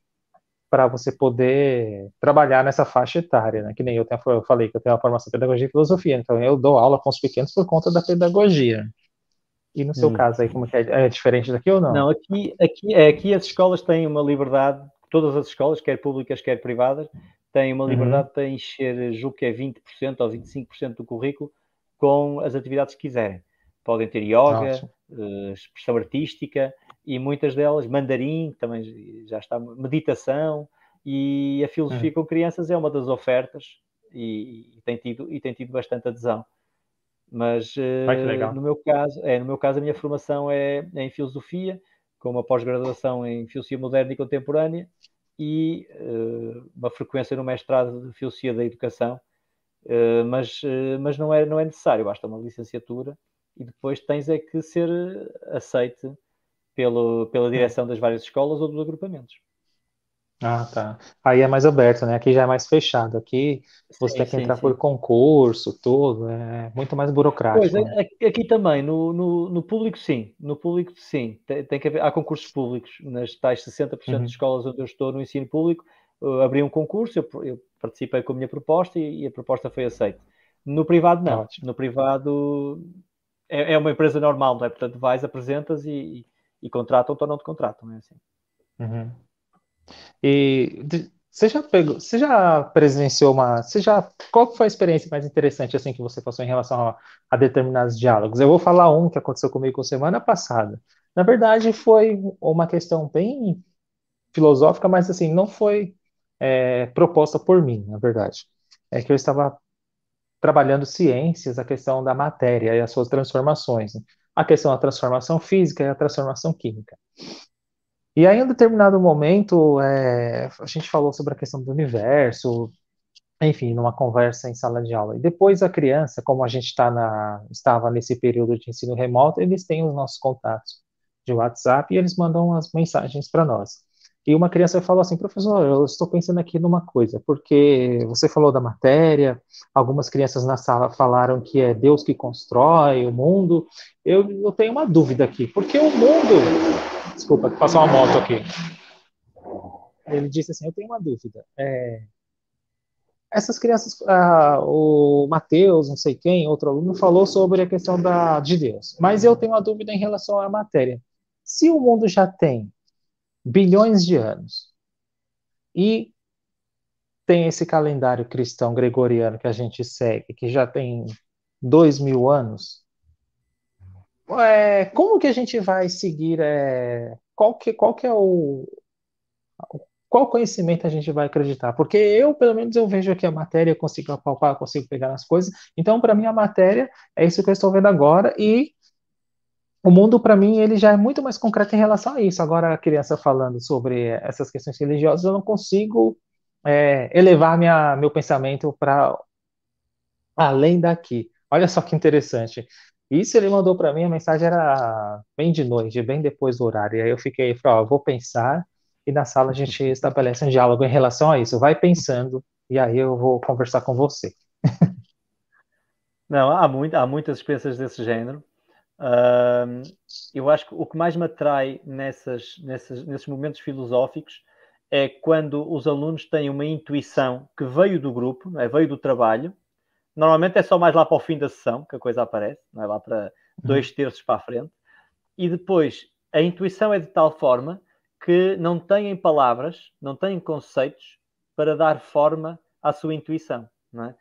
para você poder trabalhar nessa faixa etária, né? Que nem eu, tenho, eu falei que eu tenho a formação em pedagogia e filosofia, então eu dou aula com os pequenos por conta da pedagogia. E no seu Hum. caso aí, como que é? É diferente daqui ou não? Não, aqui, aqui, é, aqui as escolas têm uma liberdade, todas as escolas, quer públicas, quer privadas, têm uma Uhum. liberdade para encher, julgo que é 20% ou 25% do currículo com as atividades que quiserem. Podem ter yoga, eh, expressão artística e muitas delas, mandarim, que também já está, meditação e a filosofia com crianças é uma das ofertas e, e tem, tido, e tem tido bastante adesão. Mas legal. no meu caso, é, no meu caso a minha formação é, é em filosofia, com uma pós-graduação em filosofia moderna e contemporânea e eh, uma frequência no mestrado de filosofia da educação, Eh, mas, mas não, é, não é necessário, basta uma licenciatura e depois tens é que ser aceite pelo, pela direção das várias escolas ou dos agrupamentos. Ah, tá. Aí é mais aberto, né? Aqui já é mais fechado. Aqui você Sim, tem que sim, entrar sim. por concurso, tudo. É muito mais burocrático. Pois, é, né? aqui, também, no, no, no público sim, no público sim, tem, tem que haver, há concursos públicos, nas tais 60% Uhum. de escolas onde eu estou no ensino público, abri um concurso, eu, eu participei com a minha proposta e, e a proposta foi aceita. No privado não, Ótimo. no privado é, é uma empresa normal, não é? Portanto vais, apresentas e, e, e contratam-te ou não te contratam, é assim. Uhum. E você já pegou, você já presenciou uma, você já, qual foi a experiência mais interessante assim que você passou em relação a, a determinados diálogos? Eu vou falar um que aconteceu comigo semana passada. Na verdade, foi uma questão bem filosófica, mas assim, não foi é, proposta por mim, na verdade. É que eu estava trabalhando ciências, a questão da matéria e as suas transformações, né? A questão da transformação física e a transformação química. E aí, em um determinado momento, é, a gente falou sobre a questão do universo, enfim, numa conversa em sala de aula. E depois a criança, como a gente tá na, estava nesse período de ensino remoto, eles têm os nossos contatos de WhatsApp e eles mandam as mensagens para nós. E uma criança falou assim, professor, eu estou pensando aqui numa coisa, porque você falou da matéria, algumas crianças na sala falaram que é Deus que constrói o mundo. Eu, eu tenho uma dúvida aqui, porque o mundo. Desculpa, passou uma moto aqui. Ele disse assim: Eu tenho uma dúvida. É, essas crianças, ah, o Mateus, não sei quem, outro aluno, falou sobre a questão da, de Deus. Mas eu tenho uma dúvida em relação à matéria. Se o mundo já tem bilhões de anos e tem esse calendário cristão gregoriano que a gente segue, que já tem dois mil anos, é, como que a gente vai seguir? É, qual, que, qual que é o. Qual conhecimento a gente vai acreditar? Porque eu, pelo menos, eu vejo aqui a matéria, eu consigo apalpar, consigo pegar as coisas. Então, para mim, a matéria é isso que eu estou vendo agora e o mundo, para mim, ele já é muito mais concreto em relação a isso. Agora, a criança falando sobre essas questões religiosas, eu não consigo é, elevar minha, meu pensamento para além daqui. Olha só que interessante. Isso ele mandou para mim, a mensagem era bem de noite, bem depois do horário. E aí eu fiquei, falei, ó, vou pensar e na sala a gente estabelece um diálogo em relação a isso. Vai pensando e aí eu vou conversar com você. Não, há, muito, há muitas experiências desse género. Uh, eu acho que o que mais me atrai nessas, nessas, nesses momentos filosóficos é quando os alunos têm uma intuição que veio do grupo, é? veio do trabalho. Normalmente é só mais lá para o fim da sessão que a coisa aparece, não é lá para uhum. dois terços para a frente. E depois a intuição é de tal forma que não têm palavras, não têm conceitos para dar forma à sua intuição. É?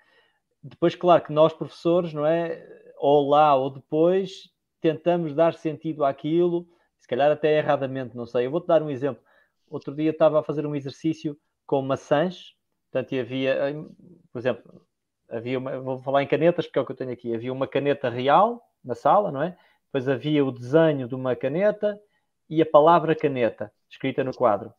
Depois, claro que nós, professores, não é? ou lá ou depois, tentamos dar sentido àquilo, se calhar até erradamente, não sei. Eu vou-te dar um exemplo. Outro dia estava a fazer um exercício com maçãs, portanto, havia, por exemplo, havia uma, vou falar em canetas porque é o que eu tenho aqui. Havia uma caneta real na sala, não é? Depois havia o desenho de uma caneta e a palavra caneta escrita no quadro.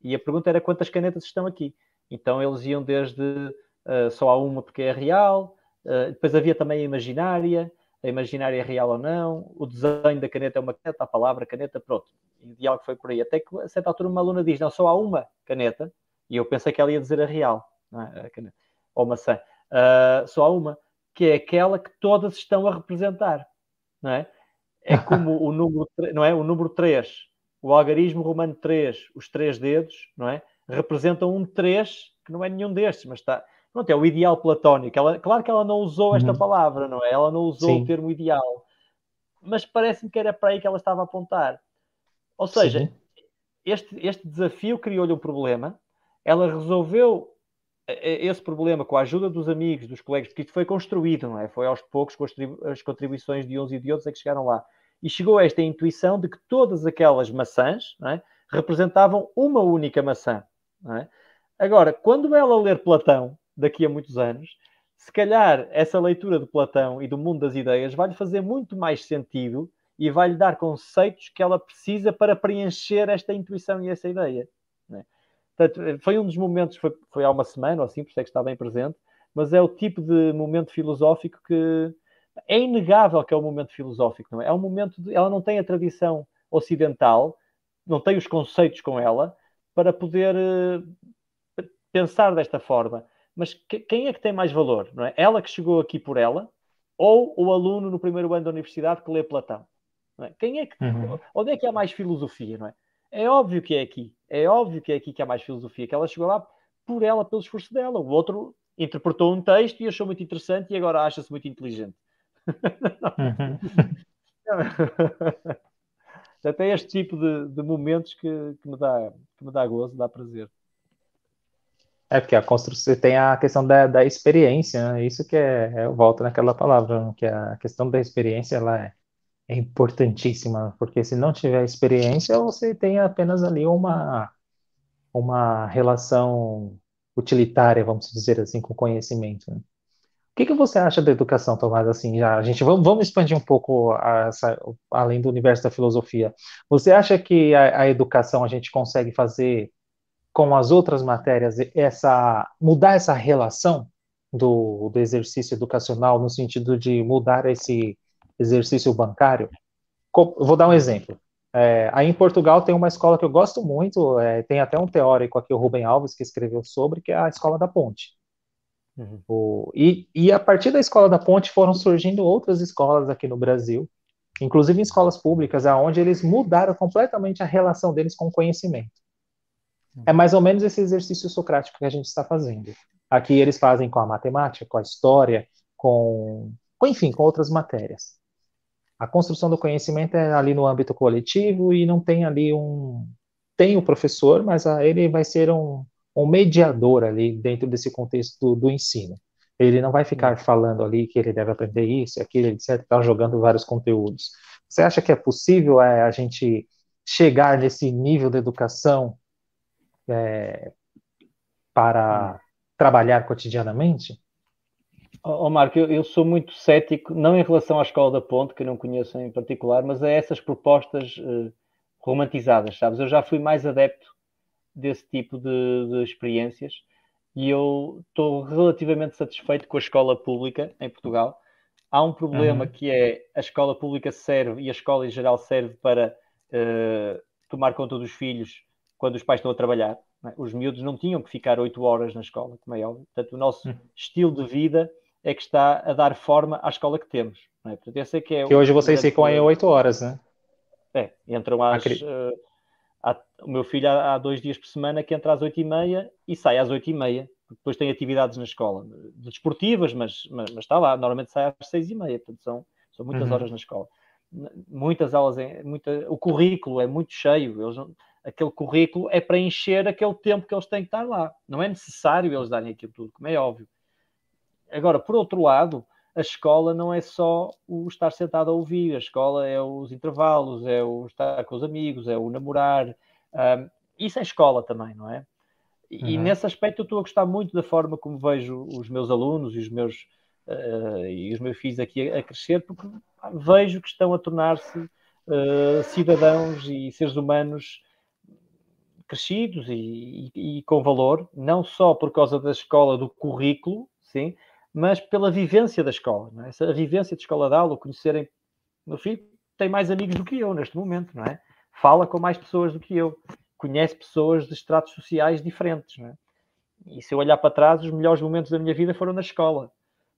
E a pergunta era quantas canetas estão aqui. Então eles iam desde uh, só há uma porque é real, uh, depois havia também a imaginária, a imaginária é real ou não, o desenho da caneta é uma caneta, a palavra caneta, pronto. E o diálogo foi por aí. Até que a certa altura uma aluna diz: Não, só há uma caneta, e eu pensei que ela ia dizer a real, é? a caneta, ou maçã. Uh, só há uma, que é aquela que todas estão a representar, não é? É como o número, não é? O número 3, o algarismo romano 3, os três dedos, não é? Representam um 3 que não é nenhum destes, mas está, Pronto, é o ideal platónico. Ela, claro que ela não usou esta uhum. palavra, não é? Ela não usou Sim. o termo ideal. Mas parece-me que era para aí que ela estava a apontar. Ou seja, este, este desafio criou-lhe um problema. Ela resolveu eh, eh, esse problema com a ajuda dos amigos, dos colegas, porque isto foi construído, não é? Foi aos poucos, com as contribuições de uns e de outros, é que chegaram lá. E chegou a esta intuição de que todas aquelas maçãs é? representavam uma única maçã. É? Agora, quando ela ler Platão, daqui a muitos anos, se calhar essa leitura de Platão e do mundo das ideias vai-lhe fazer muito mais sentido e vai-lhe dar conceitos que ela precisa para preencher esta intuição e essa ideia. Né? Portanto, foi um dos momentos, foi, foi há uma semana ou assim, por isso é que está bem presente, mas é o tipo de momento filosófico que é inegável que é um momento filosófico, não é? É um momento, de, ela não tem a tradição ocidental, não tem os conceitos com ela para poder uh, pensar desta forma mas que, quem é que tem mais valor? Não é? Ela que chegou aqui por ela ou o aluno no primeiro ano da universidade que lê Platão? É? Quem é que, uhum. Onde é que há mais filosofia? Não é? é óbvio que é aqui. É óbvio que é aqui que há mais filosofia, que ela chegou lá por ela, pelo esforço dela. O outro interpretou um texto e achou muito interessante e agora acha-se muito inteligente. Uhum. Até este tipo de, de momentos que, que, me dá, que me dá gozo, dá prazer. É, porque a construção tem a questão da, da experiência, né? Isso que é, é, eu volto naquela palavra, que a questão da experiência, ela é, é importantíssima, porque se não tiver experiência, você tem apenas ali uma, uma relação utilitária, vamos dizer assim, com conhecimento. Né? O que, que você acha da educação, Tomás? Assim, já, a gente vamos, vamos expandir um pouco essa, além do universo da filosofia. Você acha que a, a educação a gente consegue fazer com as outras matérias, essa mudar essa relação do, do exercício educacional no sentido de mudar esse exercício bancário? Vou dar um exemplo. É, aí em Portugal tem uma escola que eu gosto muito, é, tem até um teórico aqui, o Rubem Alves, que escreveu sobre, que é a Escola da Ponte. Uhum. O, e, e a partir da Escola da Ponte foram surgindo outras escolas aqui no Brasil, inclusive em escolas públicas, aonde eles mudaram completamente a relação deles com o conhecimento. É mais ou menos esse exercício socrático que a gente está fazendo. Aqui eles fazem com a matemática, com a história, com, com enfim, com outras matérias. A construção do conhecimento é ali no âmbito coletivo e não tem ali um tem o professor, mas ele vai ser um, um mediador ali dentro desse contexto do, do ensino. Ele não vai ficar falando ali que ele deve aprender isso, aquilo, etc, tá jogando vários conteúdos. Você acha que é possível é, a gente chegar nesse nível de educação é, para trabalhar cotidianamente? Oh, Marco, eu, eu, sou muito cético, não em relação à Escola da Ponte, que eu não conheço em particular, mas a essas propostas uh, romantizadas, sabes? Eu já fui mais adepto desse tipo de, de experiências e eu estou relativamente satisfeito com a escola pública em Portugal. Há um problema uhum. que é a escola pública serve e a escola em geral serve para uh, tomar conta dos filhos quando os pais estão a trabalhar. É? Os miúdos não tinham que ficar oito horas na escola, como é óbvio. Portanto, o nosso uhum. estilo de vida é que está a dar forma à escola que temos. É? Portanto, esse é que é que hoje vocês ficam aí oito horas, né? É, entram às. Uh, o meu filho há, há, dois dias por semana que entra às oito e meia e sai às oito e meia. Depois tem atividades na escola, desportivas, mas, mas, mas, está lá. Normalmente sai às seis e meia, portanto são, são muitas uhum. horas na escola. Muitas aulas, em, muita, o currículo é muito cheio. Eles, aquele currículo é para encher aquele tempo que eles têm que estar lá. Não é necessário eles darem aquilo tudo, como é óbvio. Agora, por outro lado, a escola não é só o estar sentado a ouvir, a escola é os intervalos, é o estar com os amigos, é o namorar. Um, isso é escola também, não é? E uhum. nesse aspecto eu estou a gostar muito da forma como vejo os meus alunos e os meus, uh, e os meus filhos aqui a, a, crescer, porque vejo que estão a tornar-se uh, cidadãos e seres humanos crescidos e, e, e, com valor, não só por causa da escola, do currículo, sim, mas pela vivência da escola, não é? Essa vivência de escola de aula, conhecerem. Meu filho tem mais amigos do que eu neste momento, não é? Fala com mais pessoas do que eu, conhece pessoas de estratos sociais diferentes, não é? E se eu olhar para trás, os melhores momentos da minha vida foram na escola.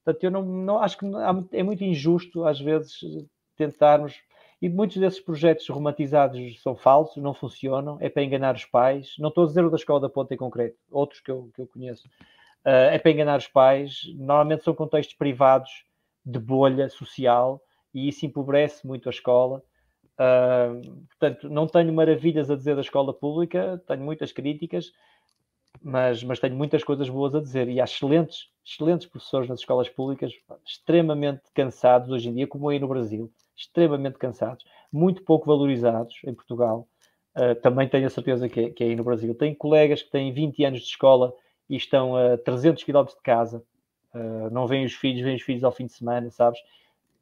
Portanto, eu não, não acho que é muito injusto, às vezes, tentarmos. E muitos desses projetos romantizados são falsos, não funcionam, é para enganar os pais. Não estou a dizer o da Escola da Ponta em concreto, outros que eu, que eu conheço uh, é para enganar os pais. Normalmente são contextos privados de bolha social e isso empobrece muito a escola. Uh, portanto, não tenho maravilhas a dizer da escola pública, tenho muitas críticas, mas, mas tenho muitas coisas boas a dizer. E há excelentes, excelentes professores nas escolas públicas, extremamente cansados hoje em dia, como aí no Brasil, extremamente cansados, muito pouco valorizados em Portugal. Uh, também tenho a certeza que é, que é aí no Brasil. Tenho colegas que têm 20 anos de escola e estão a 300 km de casa, uh, não vêm os filhos, vêm os filhos ao fim de semana, sabes?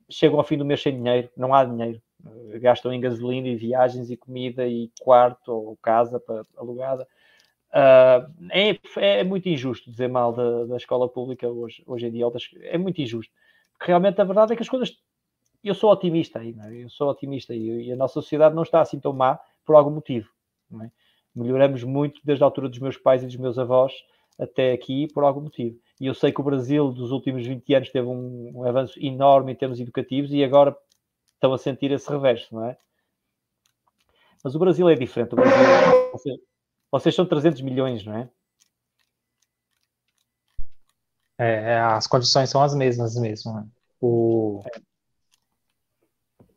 Chegam ao fim do mês sem dinheiro, não há dinheiro. Uh, gastam em gasolina e viagens e comida e quarto ou casa para, alugada. É, é, muito injusto dizer mal da, da escola pública hoje, hoje em dia. É muito injusto. Realmente a verdade é que as coisas. Eu sou otimista aí, é? eu sou otimista aí, e a nossa sociedade não está assim tão má por algum motivo. É? Melhoramos muito desde a altura dos meus pais e dos meus avós até aqui por algum motivo. E eu sei que o Brasil dos últimos 20 anos teve um, um avanço enorme em termos educativos e agora estão a sentir esse reverso, não é? Mas o Brasil é diferente. Brasil, vocês, vocês são 300 milhões, não é? É, é as condições são as mesmas mesmo. Né? O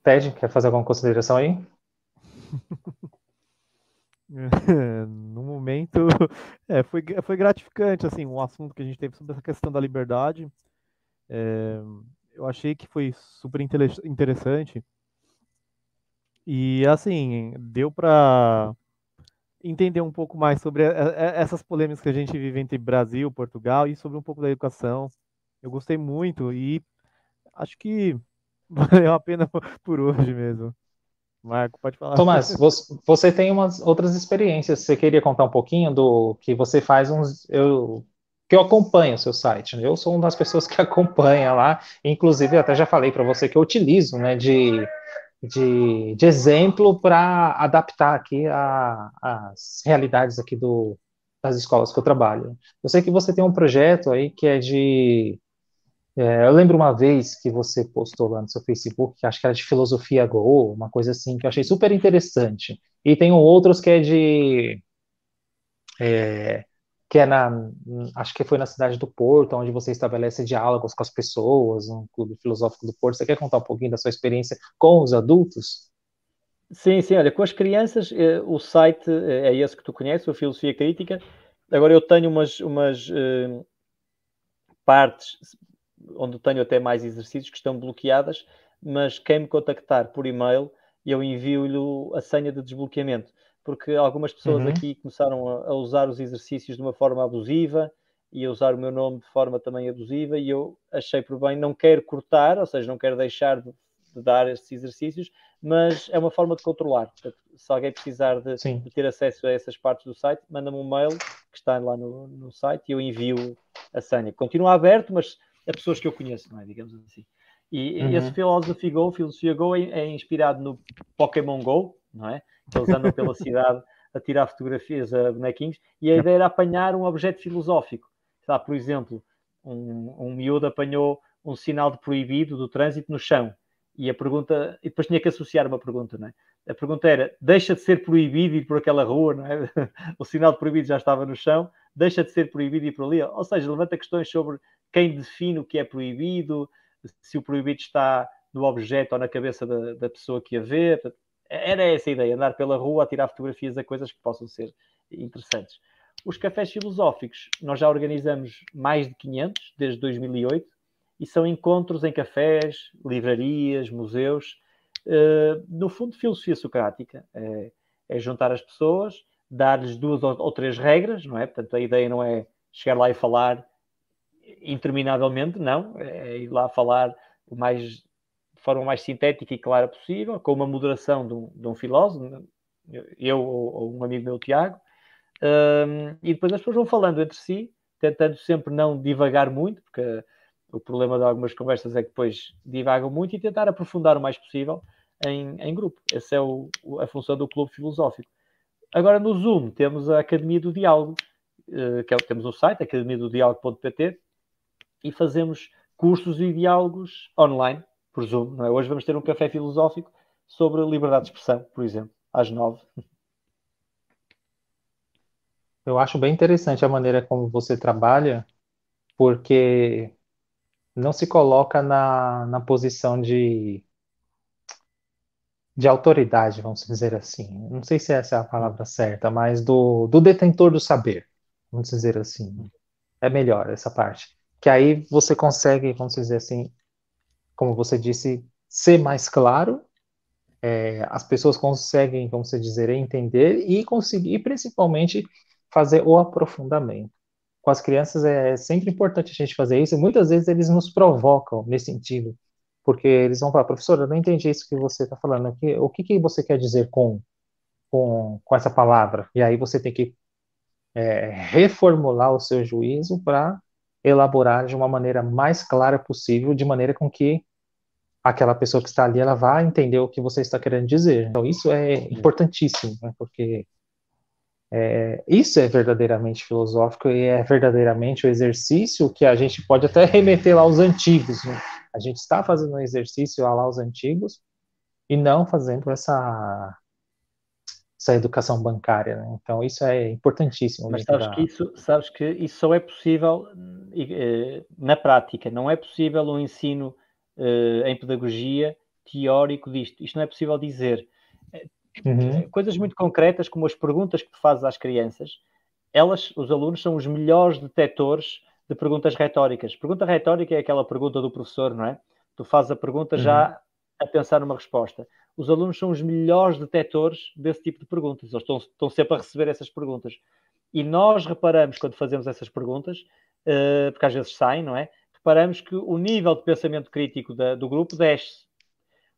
Ted, quer fazer alguma consideração aí? no momento é, foi, foi gratificante assim um assunto que a gente teve sobre essa questão da liberdade. É, eu achei que foi super interessante. E assim deu para entender um pouco mais sobre essas polêmicas que a gente vive entre Brasil Portugal e sobre um pouco da educação. Eu gostei muito e acho que valeu a pena por hoje mesmo Marco, pode falar. Tomás, você tem umas outras experiências. Você queria contar um pouquinho do que você faz uns. Eu, que eu acompanho o seu site. Né? Eu sou uma das pessoas que acompanha lá. Inclusive, até já falei para você que eu utilizo né, de, de, de exemplo para adaptar aqui as realidades aqui do, das escolas que eu trabalho. Eu sei que você tem um projeto aí que é de é, eu lembro uma vez que você postou lá no seu Facebook, que acho que era de filosofia Go, uma coisa assim, que eu achei super interessante. E tem outros que é de. É, que é na. Acho que foi na cidade do Porto, onde você estabelece diálogos com as pessoas, um clube filosófico do Porto. Você quer contar um pouquinho da sua experiência com os adultos? Sim, sim, olha, com as crianças, eh, o site eh, é esse que tu conheces, o Filosofia Crítica, agora eu tenho umas, umas uh, partes onde tenho até mais exercícios que estão bloqueadas, mas quem me contactar por e-mail, eu envio-lhe a senha de desbloqueamento, porque algumas pessoas uhum. aqui começaram a, a, usar os exercícios de uma forma abusiva e a usar o meu nome de forma também abusiva, e eu achei por bem, não quero cortar, ou seja, não quero deixar de, de dar estes exercícios, mas é uma forma de controlar. Portanto, se alguém precisar de, de, ter acesso a essas partes do site, manda-me um mail que está lá no, no site e eu envio a senha. Continua aberto, mas a pessoas que eu conheço, não é? Digamos assim. E uhum. esse Philosophy Go, Filosofia Go, é, é, inspirado no Pokémon Go, não é? Eles andam pela cidade a tirar fotografias a bonequinhos e a ideia era apanhar um objeto filosófico. Está, por exemplo, um, um miúdo apanhou um sinal de proibido do trânsito no chão e a pergunta, e depois tinha que associar uma pergunta, não é? A pergunta era: deixa de ser proibido ir por aquela rua, não é? o sinal de proibido já estava no chão, deixa de ser proibido ir por ali. Ou seja, levanta questões sobre quem define o que é proibido, se o proibido está no objeto ou na cabeça da, da pessoa que a vê. Era essa a ideia, andar pela rua a tirar fotografias a coisas que possam ser interessantes. Os cafés filosóficos, nós já organizamos mais de 500 desde 2008 e são encontros em cafés, livrarias, museus. Uh, no fundo, filosofia socrática é, é juntar as pessoas, dar-lhes duas ou, ou, três regras, não é? Portanto, a ideia não é chegar lá e falar interminavelmente, não. É ir lá falar o mais, de forma mais sintética e clara possível, com uma moderação de um, de um filósofo, eu ou, ou, um amigo meu, Tiago, um, e depois as pessoas vão falando entre si, tentando sempre não divagar muito, porque o problema de algumas conversas é que depois divagam muito e tentar aprofundar o mais possível em, em grupo. Essa é o, a função do clube filosófico. Agora no Zoom temos a Academia do Diálogo, eh, que é, temos o site academia do diálogo.pt e fazemos cursos e diálogos online, por Zoom. Não é? Hoje vamos ter um café filosófico sobre liberdade de expressão, por exemplo, às nove. Eu acho bem interessante a maneira como você trabalha, porque não se coloca na, na posição de, de autoridade, vamos dizer assim. Não sei se essa é a palavra certa, mas do, do detentor do saber, vamos dizer assim. É melhor essa parte que aí você consegue, vamos dizer assim, como você disse, ser mais claro, é, as pessoas conseguem, vamos dizer, entender e conseguir, principalmente, fazer o aprofundamento. Com as crianças é sempre importante a gente fazer isso, e muitas vezes eles nos provocam nesse sentido, porque eles vão falar, professor, eu não entendi isso que você está falando aqui, o que, que você quer dizer com, com, com essa palavra? E aí você tem que é, reformular o seu juízo para elaborar de uma maneira mais clara possível, de maneira com que aquela pessoa que está ali ela vá entender o que você está querendo dizer. Então isso é importantíssimo, né? porque é, isso é verdadeiramente filosófico e é verdadeiramente o exercício que a gente pode até remeter lá aos antigos. Né? A gente está fazendo um exercício lá aos antigos e não fazendo essa essa educação bancária. Né? Então, isso é importantíssimo. Mas sabes, da... que isso, sabes que isso só é possível eh, na prática, não é possível um ensino uh, em pedagogia teórico disto. Isto não é possível dizer. Uhum. Coisas muito concretas, como as perguntas que tu fazes às crianças, elas, os alunos, são os melhores detectores de perguntas retóricas. Pergunta retórica é aquela pergunta do professor, não é? Tu fazes a pergunta uhum. já a pensar numa resposta os alunos são os melhores detectores desse tipo de perguntas. Eles estão, estão sempre a receber essas perguntas. E nós reparamos, quando fazemos essas perguntas, uh, porque às vezes saem, não é? Reparamos que o nível de pensamento crítico da, do grupo desce.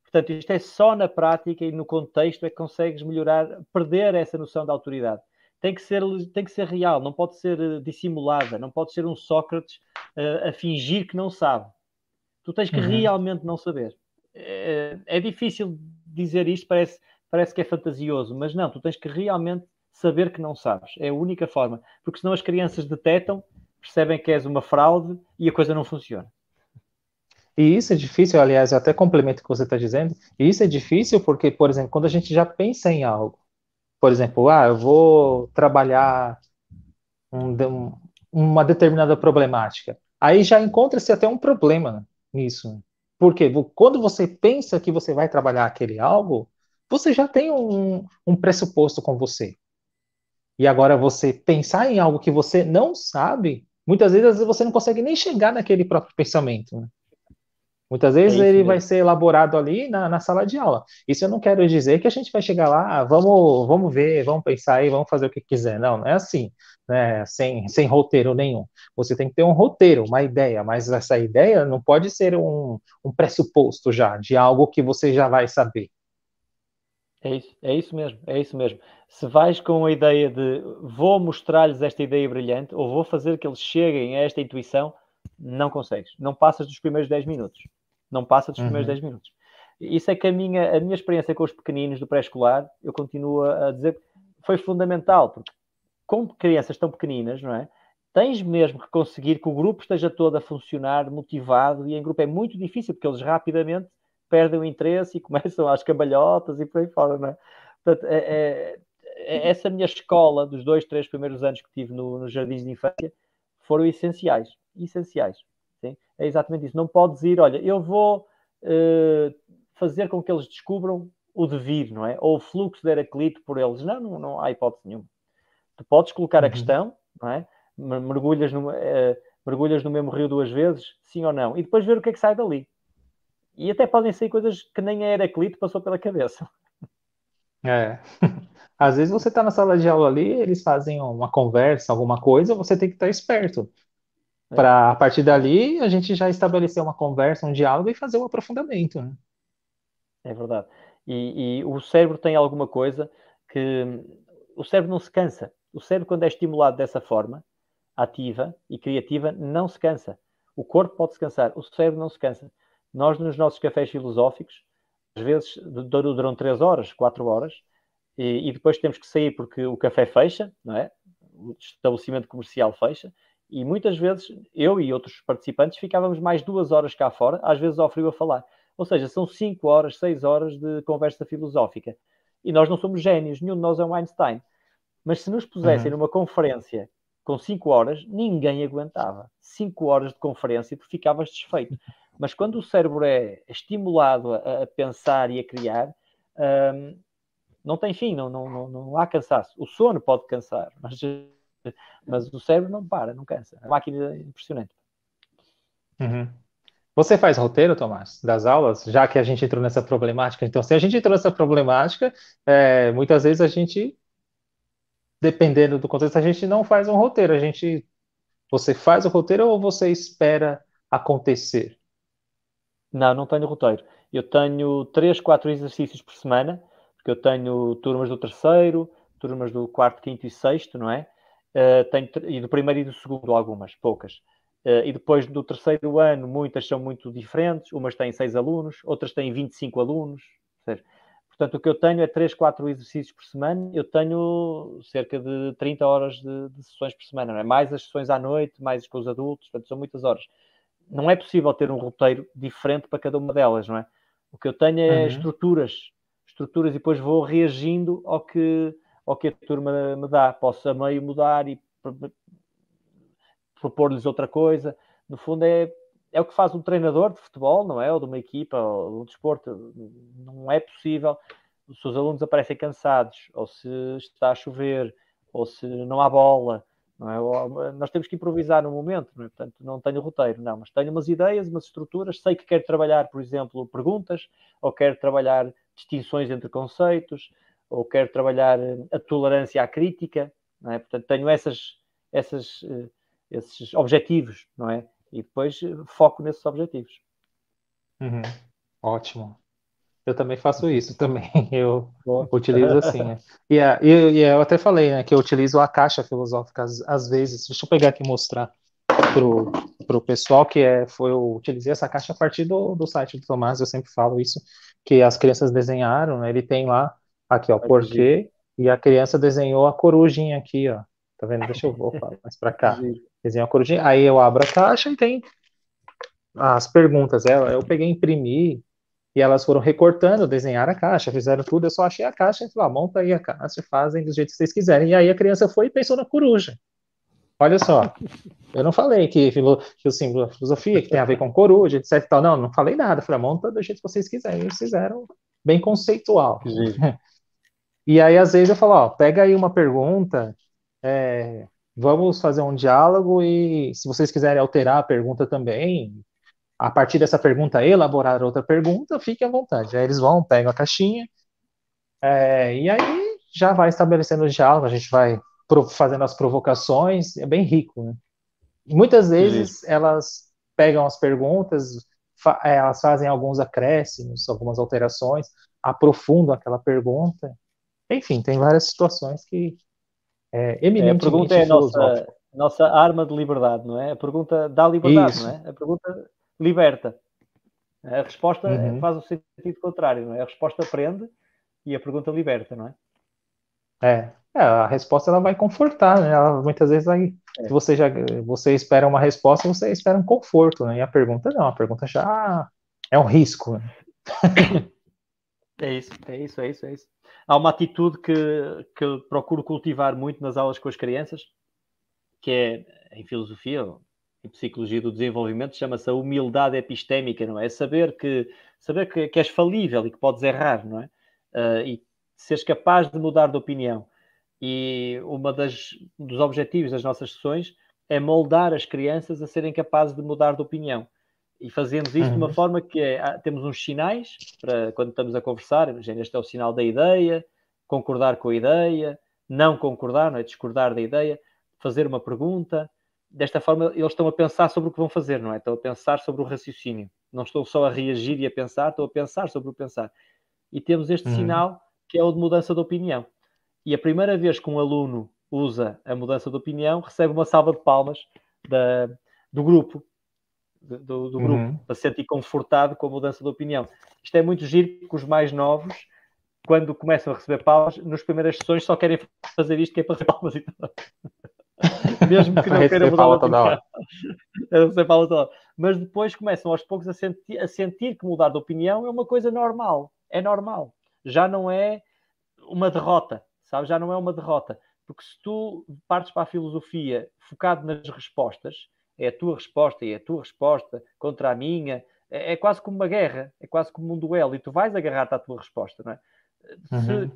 Portanto, isto é só na prática e no contexto é que consegues melhorar, perder essa noção da autoridade. Tem que ser, tem que ser real, não pode ser eh, dissimulada, não pode ser um Sócrates uh, a fingir que não sabe. Tu tens que uhum. realmente não saber. É, é difícil dizer isto parece, parece que é fantasioso, mas não, tu tens que realmente saber que não sabes. É a única forma. Porque senão as crianças detectam, percebem que és uma fraude e a coisa não funciona. E isso é difícil, aliás, eu até complemento o que você está dizendo. E isso é difícil porque, por exemplo, quando a gente já pensa em algo, por exemplo, ah, eu vou trabalhar um, uma determinada problemática, aí já encontra-se até um problema nisso. Porque quando você pensa que você vai trabalhar aquele algo, você já tem um, um pressuposto com você. E agora você pensar em algo que você não sabe, muitas vezes você não consegue nem chegar naquele próprio pensamento. Né? Muitas vezes é ele mesmo. vai ser elaborado ali na, na, sala de aula. Isso eu não quero dizer que a gente vai chegar lá, ah, vamos, vamos ver, vamos pensar aí, vamos fazer o que quiser. Não, não é assim, né? sem, sem roteiro nenhum. Você tem que ter um roteiro, uma ideia, mas essa ideia não pode ser um, um pressuposto já de algo que você já vai saber. É isso, é isso mesmo, é isso mesmo. Se vais com a ideia de vou mostrar-lhes esta ideia brilhante ou vou fazer que eles cheguem a esta intuição, não consegues. Não passas dos primeiros 10 minutos. Não passa dos primeiros uhum. 10 minutos. Isso é que a minha, a minha experiência com os pequeninos do pré-escolar, eu continuo a dizer, foi fundamental, porque com crianças tão pequeninas, não é? Tens mesmo que conseguir que o grupo esteja todo a funcionar motivado e em grupo é muito difícil, porque eles rapidamente perdem o interesse e começam às cambalhotas e por aí fora, não é? Portanto, é, é, é essa minha escola dos dois, três primeiros anos que tive no, nos jardins de infância foram essenciais, essenciais. Sim? É exatamente isso. Não podes ir, olha, eu vou uh, fazer com que eles descubram o devir, não é? Ou o fluxo de Heraclito por eles. Não, não, não há hipótese nenhuma. Tu podes colocar uhum. a questão, não é? Mergulhas no, uh, mergulhas no mesmo rio duas vezes, sim ou não, e depois ver o que é que sai dali. E até podem ser coisas que nem a Heraclito passou pela cabeça. É. Às vezes você está na sala de aula ali, eles fazem uma conversa, alguma coisa, você tem que estar esperto. É. Para a partir dali a gente já estabelecer uma conversa, um diálogo e fazer um aprofundamento. Né? É verdade. E, e, o cérebro tem alguma coisa que o cérebro não se cansa. O cérebro, quando é estimulado dessa forma, ativa e criativa, não se cansa. O corpo pode se cansar, o cérebro não se cansa. Nós, nos nossos cafés filosóficos, às vezes duram 3 horas, 4 horas, e, e, depois temos que sair porque o café fecha, não é? O estabelecimento comercial fecha, e muitas vezes eu e outros participantes ficávamos mais duas horas cá fora, às vezes ao frio a falar. Ou seja, são 5 horas, 6 horas de conversa filosófica. E nós não somos génios, nenhum de nós é um Einstein. Mas se nos pusessem uhum. numa conferência com 5 horas, ninguém aguentava. 5 horas de conferência, tu ficavas desfeito. Mas quando o cérebro é estimulado a, a pensar e a criar, um, não tem fim, não, não, não, não, há cansaço. O sono pode cansar, mas, mas o cérebro não para, não cansa. É uma máquina impressionante. Uhum. Você faz roteiro, Tomás, das aulas, já que a gente entrou nessa problemática? Então, se a gente entrou nessa problemática, é, muitas vezes a gente, dependendo do contexto, a gente não faz um roteiro. A gente, você faz o roteiro ou você espera acontecer? Não, não tenho roteiro. Eu tenho três, quatro exercícios por semana, porque eu tenho turmas do terceiro, turmas do quarto, quinto e sexto, não é? Uh, tenho, e do primeiro e do segundo, algumas, poucas. Uh, e depois do terceiro ano, muitas são muito diferentes. Umas têm seis alunos, outras têm 25 alunos. Seja, portanto, o que eu tenho é três, quatro exercícios por semana. Eu tenho cerca de 30 horas de, de sessões por semana, é? Mais as sessões à noite, mais com os adultos, portanto, são muitas horas não é possível ter um roteiro diferente para cada uma delas, não é? O que eu tenho é uhum. estruturas, estruturas e depois vou reagindo ao que, ao que a turma me dá. Posso a meio mudar e propor-lhes outra coisa. No fundo é, é o que faz um treinador de futebol, não é? Ou de uma equipa, ou de um desporto. Não é possível. Se os alunos aparecem cansados, ou se está a chover, ou se não há bola, é? Nós temos que improvisar no momento, não é? portanto, não tenho roteiro, não, mas tenho umas ideias, umas estruturas. Sei que quero trabalhar, por exemplo, perguntas, ou quero trabalhar distinções entre conceitos, ou quero trabalhar a tolerância à crítica, não é? portanto, tenho essas, essas, eh, esses objetivos, não é? E depois eh, foco nesses objetivos. Uhum. Ótimo. Eu também faço isso também. Eu utilizo assim. Né? E, a, eu até falei, né, que eu utilizo a caixa filosófica às, às vezes. Deixa eu pegar aqui e mostrar pro, pro pessoal que é, foi, eu utilizei essa caixa a partir do, do site do Tomás, eu sempre falo isso, que as crianças desenharam, né, ele tem lá, aqui, ó, porquê, e a criança desenhou a corujinha aqui, ó. Tá vendo? Deixa eu vou mais para cá. Desenhou a corujinha. Aí eu abro a caixa e tem as perguntas. Eu, eu peguei, imprimi, e elas foram recortando, desenharam a caixa, fizeram tudo. Eu só achei a caixa e falei, ah, monta aí a caixa, fazem do jeito que vocês quiserem. E aí a criança foi e pensou na coruja. Olha só, eu não falei que, que o símbolo da filosofia, que tem a ver com coruja, etc. Tal. Não, não falei nada. Falei, monta do jeito que vocês quiserem. Eles fizeram bem conceitual. E aí, às vezes, eu falo, ó, pega aí uma pergunta, é, vamos fazer um diálogo e se vocês quiserem alterar a pergunta também, a partir dessa pergunta elaborar outra pergunta, fique à vontade. Aí eles vão, pegam a caixinha, é, e aí já vai estabelecendo o diálogo, a gente vai fazendo as provocações, é bem rico, né? Muitas vezes Sim. elas pegam as perguntas, fa é, elas fazem alguns acréscimos, algumas alterações, aprofundam aquela pergunta. Enfim, tem várias situações que é eminentemente é, A pergunta é a nossa, nossa arma de liberdade, não é? A pergunta dá liberdade, Isso. não é? A pergunta liberta. A resposta uhum. faz o sentido contrário, não é? A resposta prende e a pergunta liberta, não é? É, é a resposta ela vai confortar, né? Ela, muitas vezes aí, é. se você já você espera uma resposta, você espera um conforto, né? E a pergunta não, a pergunta já é um risco. Né? É isso, é isso, é isso, é isso. Há uma atitude que, que procuro cultivar muito nas aulas com as crianças, que é em filosofia, em psicologia do desenvolvimento, chama-se a humildade epistémica, não é? Saber que saber que, que és falível e que podes errar, não é? Uh, e seres capaz de mudar de opinião. E uma das dos objetivos das nossas sessões é moldar as crianças a serem capazes de mudar de opinião. E fazemos isto uhum. de uma uhum. forma que é, ah, temos uns sinais para quando estamos a conversar, este é o sinal da ideia, concordar com a ideia, não concordar, não é? discordar da ideia, fazer uma pergunta. Desta forma, eles estão a pensar sobre o que vão fazer, não é? Estão a pensar sobre o raciocínio. Não estão só a reagir e a pensar, estão a pensar sobre o pensar. E temos este uhum. sinal que é o de mudança de opinião. E a primeira vez que um aluno usa a mudança de opinião, recebe uma salva de palmas da, do grupo, do, do grupo, uhum. para se sentir confortado com a mudança de opinião. Isto é muito giro, porque os mais novos, quando começam a receber palmas, nas primeiras sessões só querem fazer isto, que é para receber palmas e tudo. Mesmo que não queiram mudar de opinião. receber palmas toda Mas depois começam aos poucos a sentir, a sentir que mudar de opinião é uma coisa normal. É normal. Já não é uma derrota, sabe? Já não é uma derrota. Porque se tu partes para a filosofia focado nas respostas, é a tua resposta e é a tua resposta contra a minha. É, é quase como uma guerra, é quase como um duelo, e tu vais agarrar-te à tua resposta, não é? Uhum. Se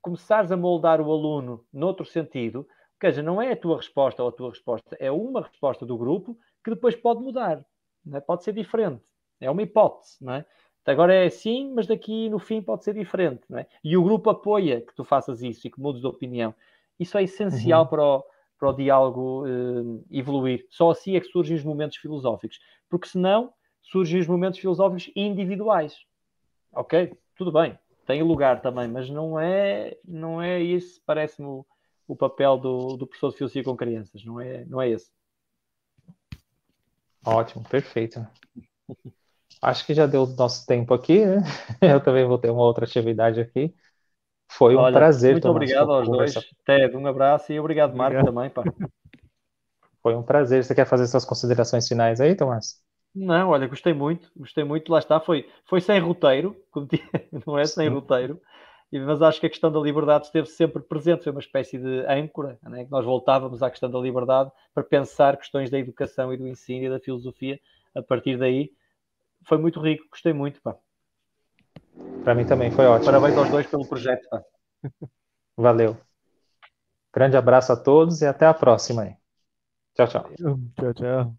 começares a moldar o aluno noutro sentido, ou seja, não é a tua resposta ou a tua resposta, é uma resposta do grupo que depois pode mudar, é? pode ser diferente, é uma hipótese, não é? Agora é assim, mas daqui no fim pode ser diferente, não é? E o grupo apoia que tu faças isso e que mudes de opinião. Isso é essencial uhum. para, o, para o diálogo uh, evoluir. Só assim é que surgem os momentos filosóficos. Porque senão surgem os momentos filosóficos individuais. Ok? Tudo bem. Tem lugar também, mas não é, não é esse, parece-me, o, o, papel do, do professor de filosofia com crianças. Não é, não é esse. Ótimo, perfeito. Acho que já deu nosso tempo aqui, né? Eu também vou ter uma outra atividade aqui. Foi um Olha, prazer. Muito obrigado aos dois. Ted, um abraço e obrigado, Marco, obrigado. também. Pá. Foi um prazer. Você quer fazer suas considerações finais aí, Tomás? Não, olha, gostei muito, gostei muito, lá está, foi, foi sem roteiro, não é sem Sim. roteiro, mas acho que a questão da liberdade esteve sempre presente, foi uma espécie de âncora, né? que nós voltávamos à questão da liberdade para pensar questões da educação e do ensino e da filosofia a partir daí. Foi muito rico, gostei muito, pá. Para mim também foi ótimo. Parabéns aos dois pelo projeto. Tá? Valeu. Grande abraço a todos e até a próxima. Aí. Tchau, tchau. Tchau, tchau.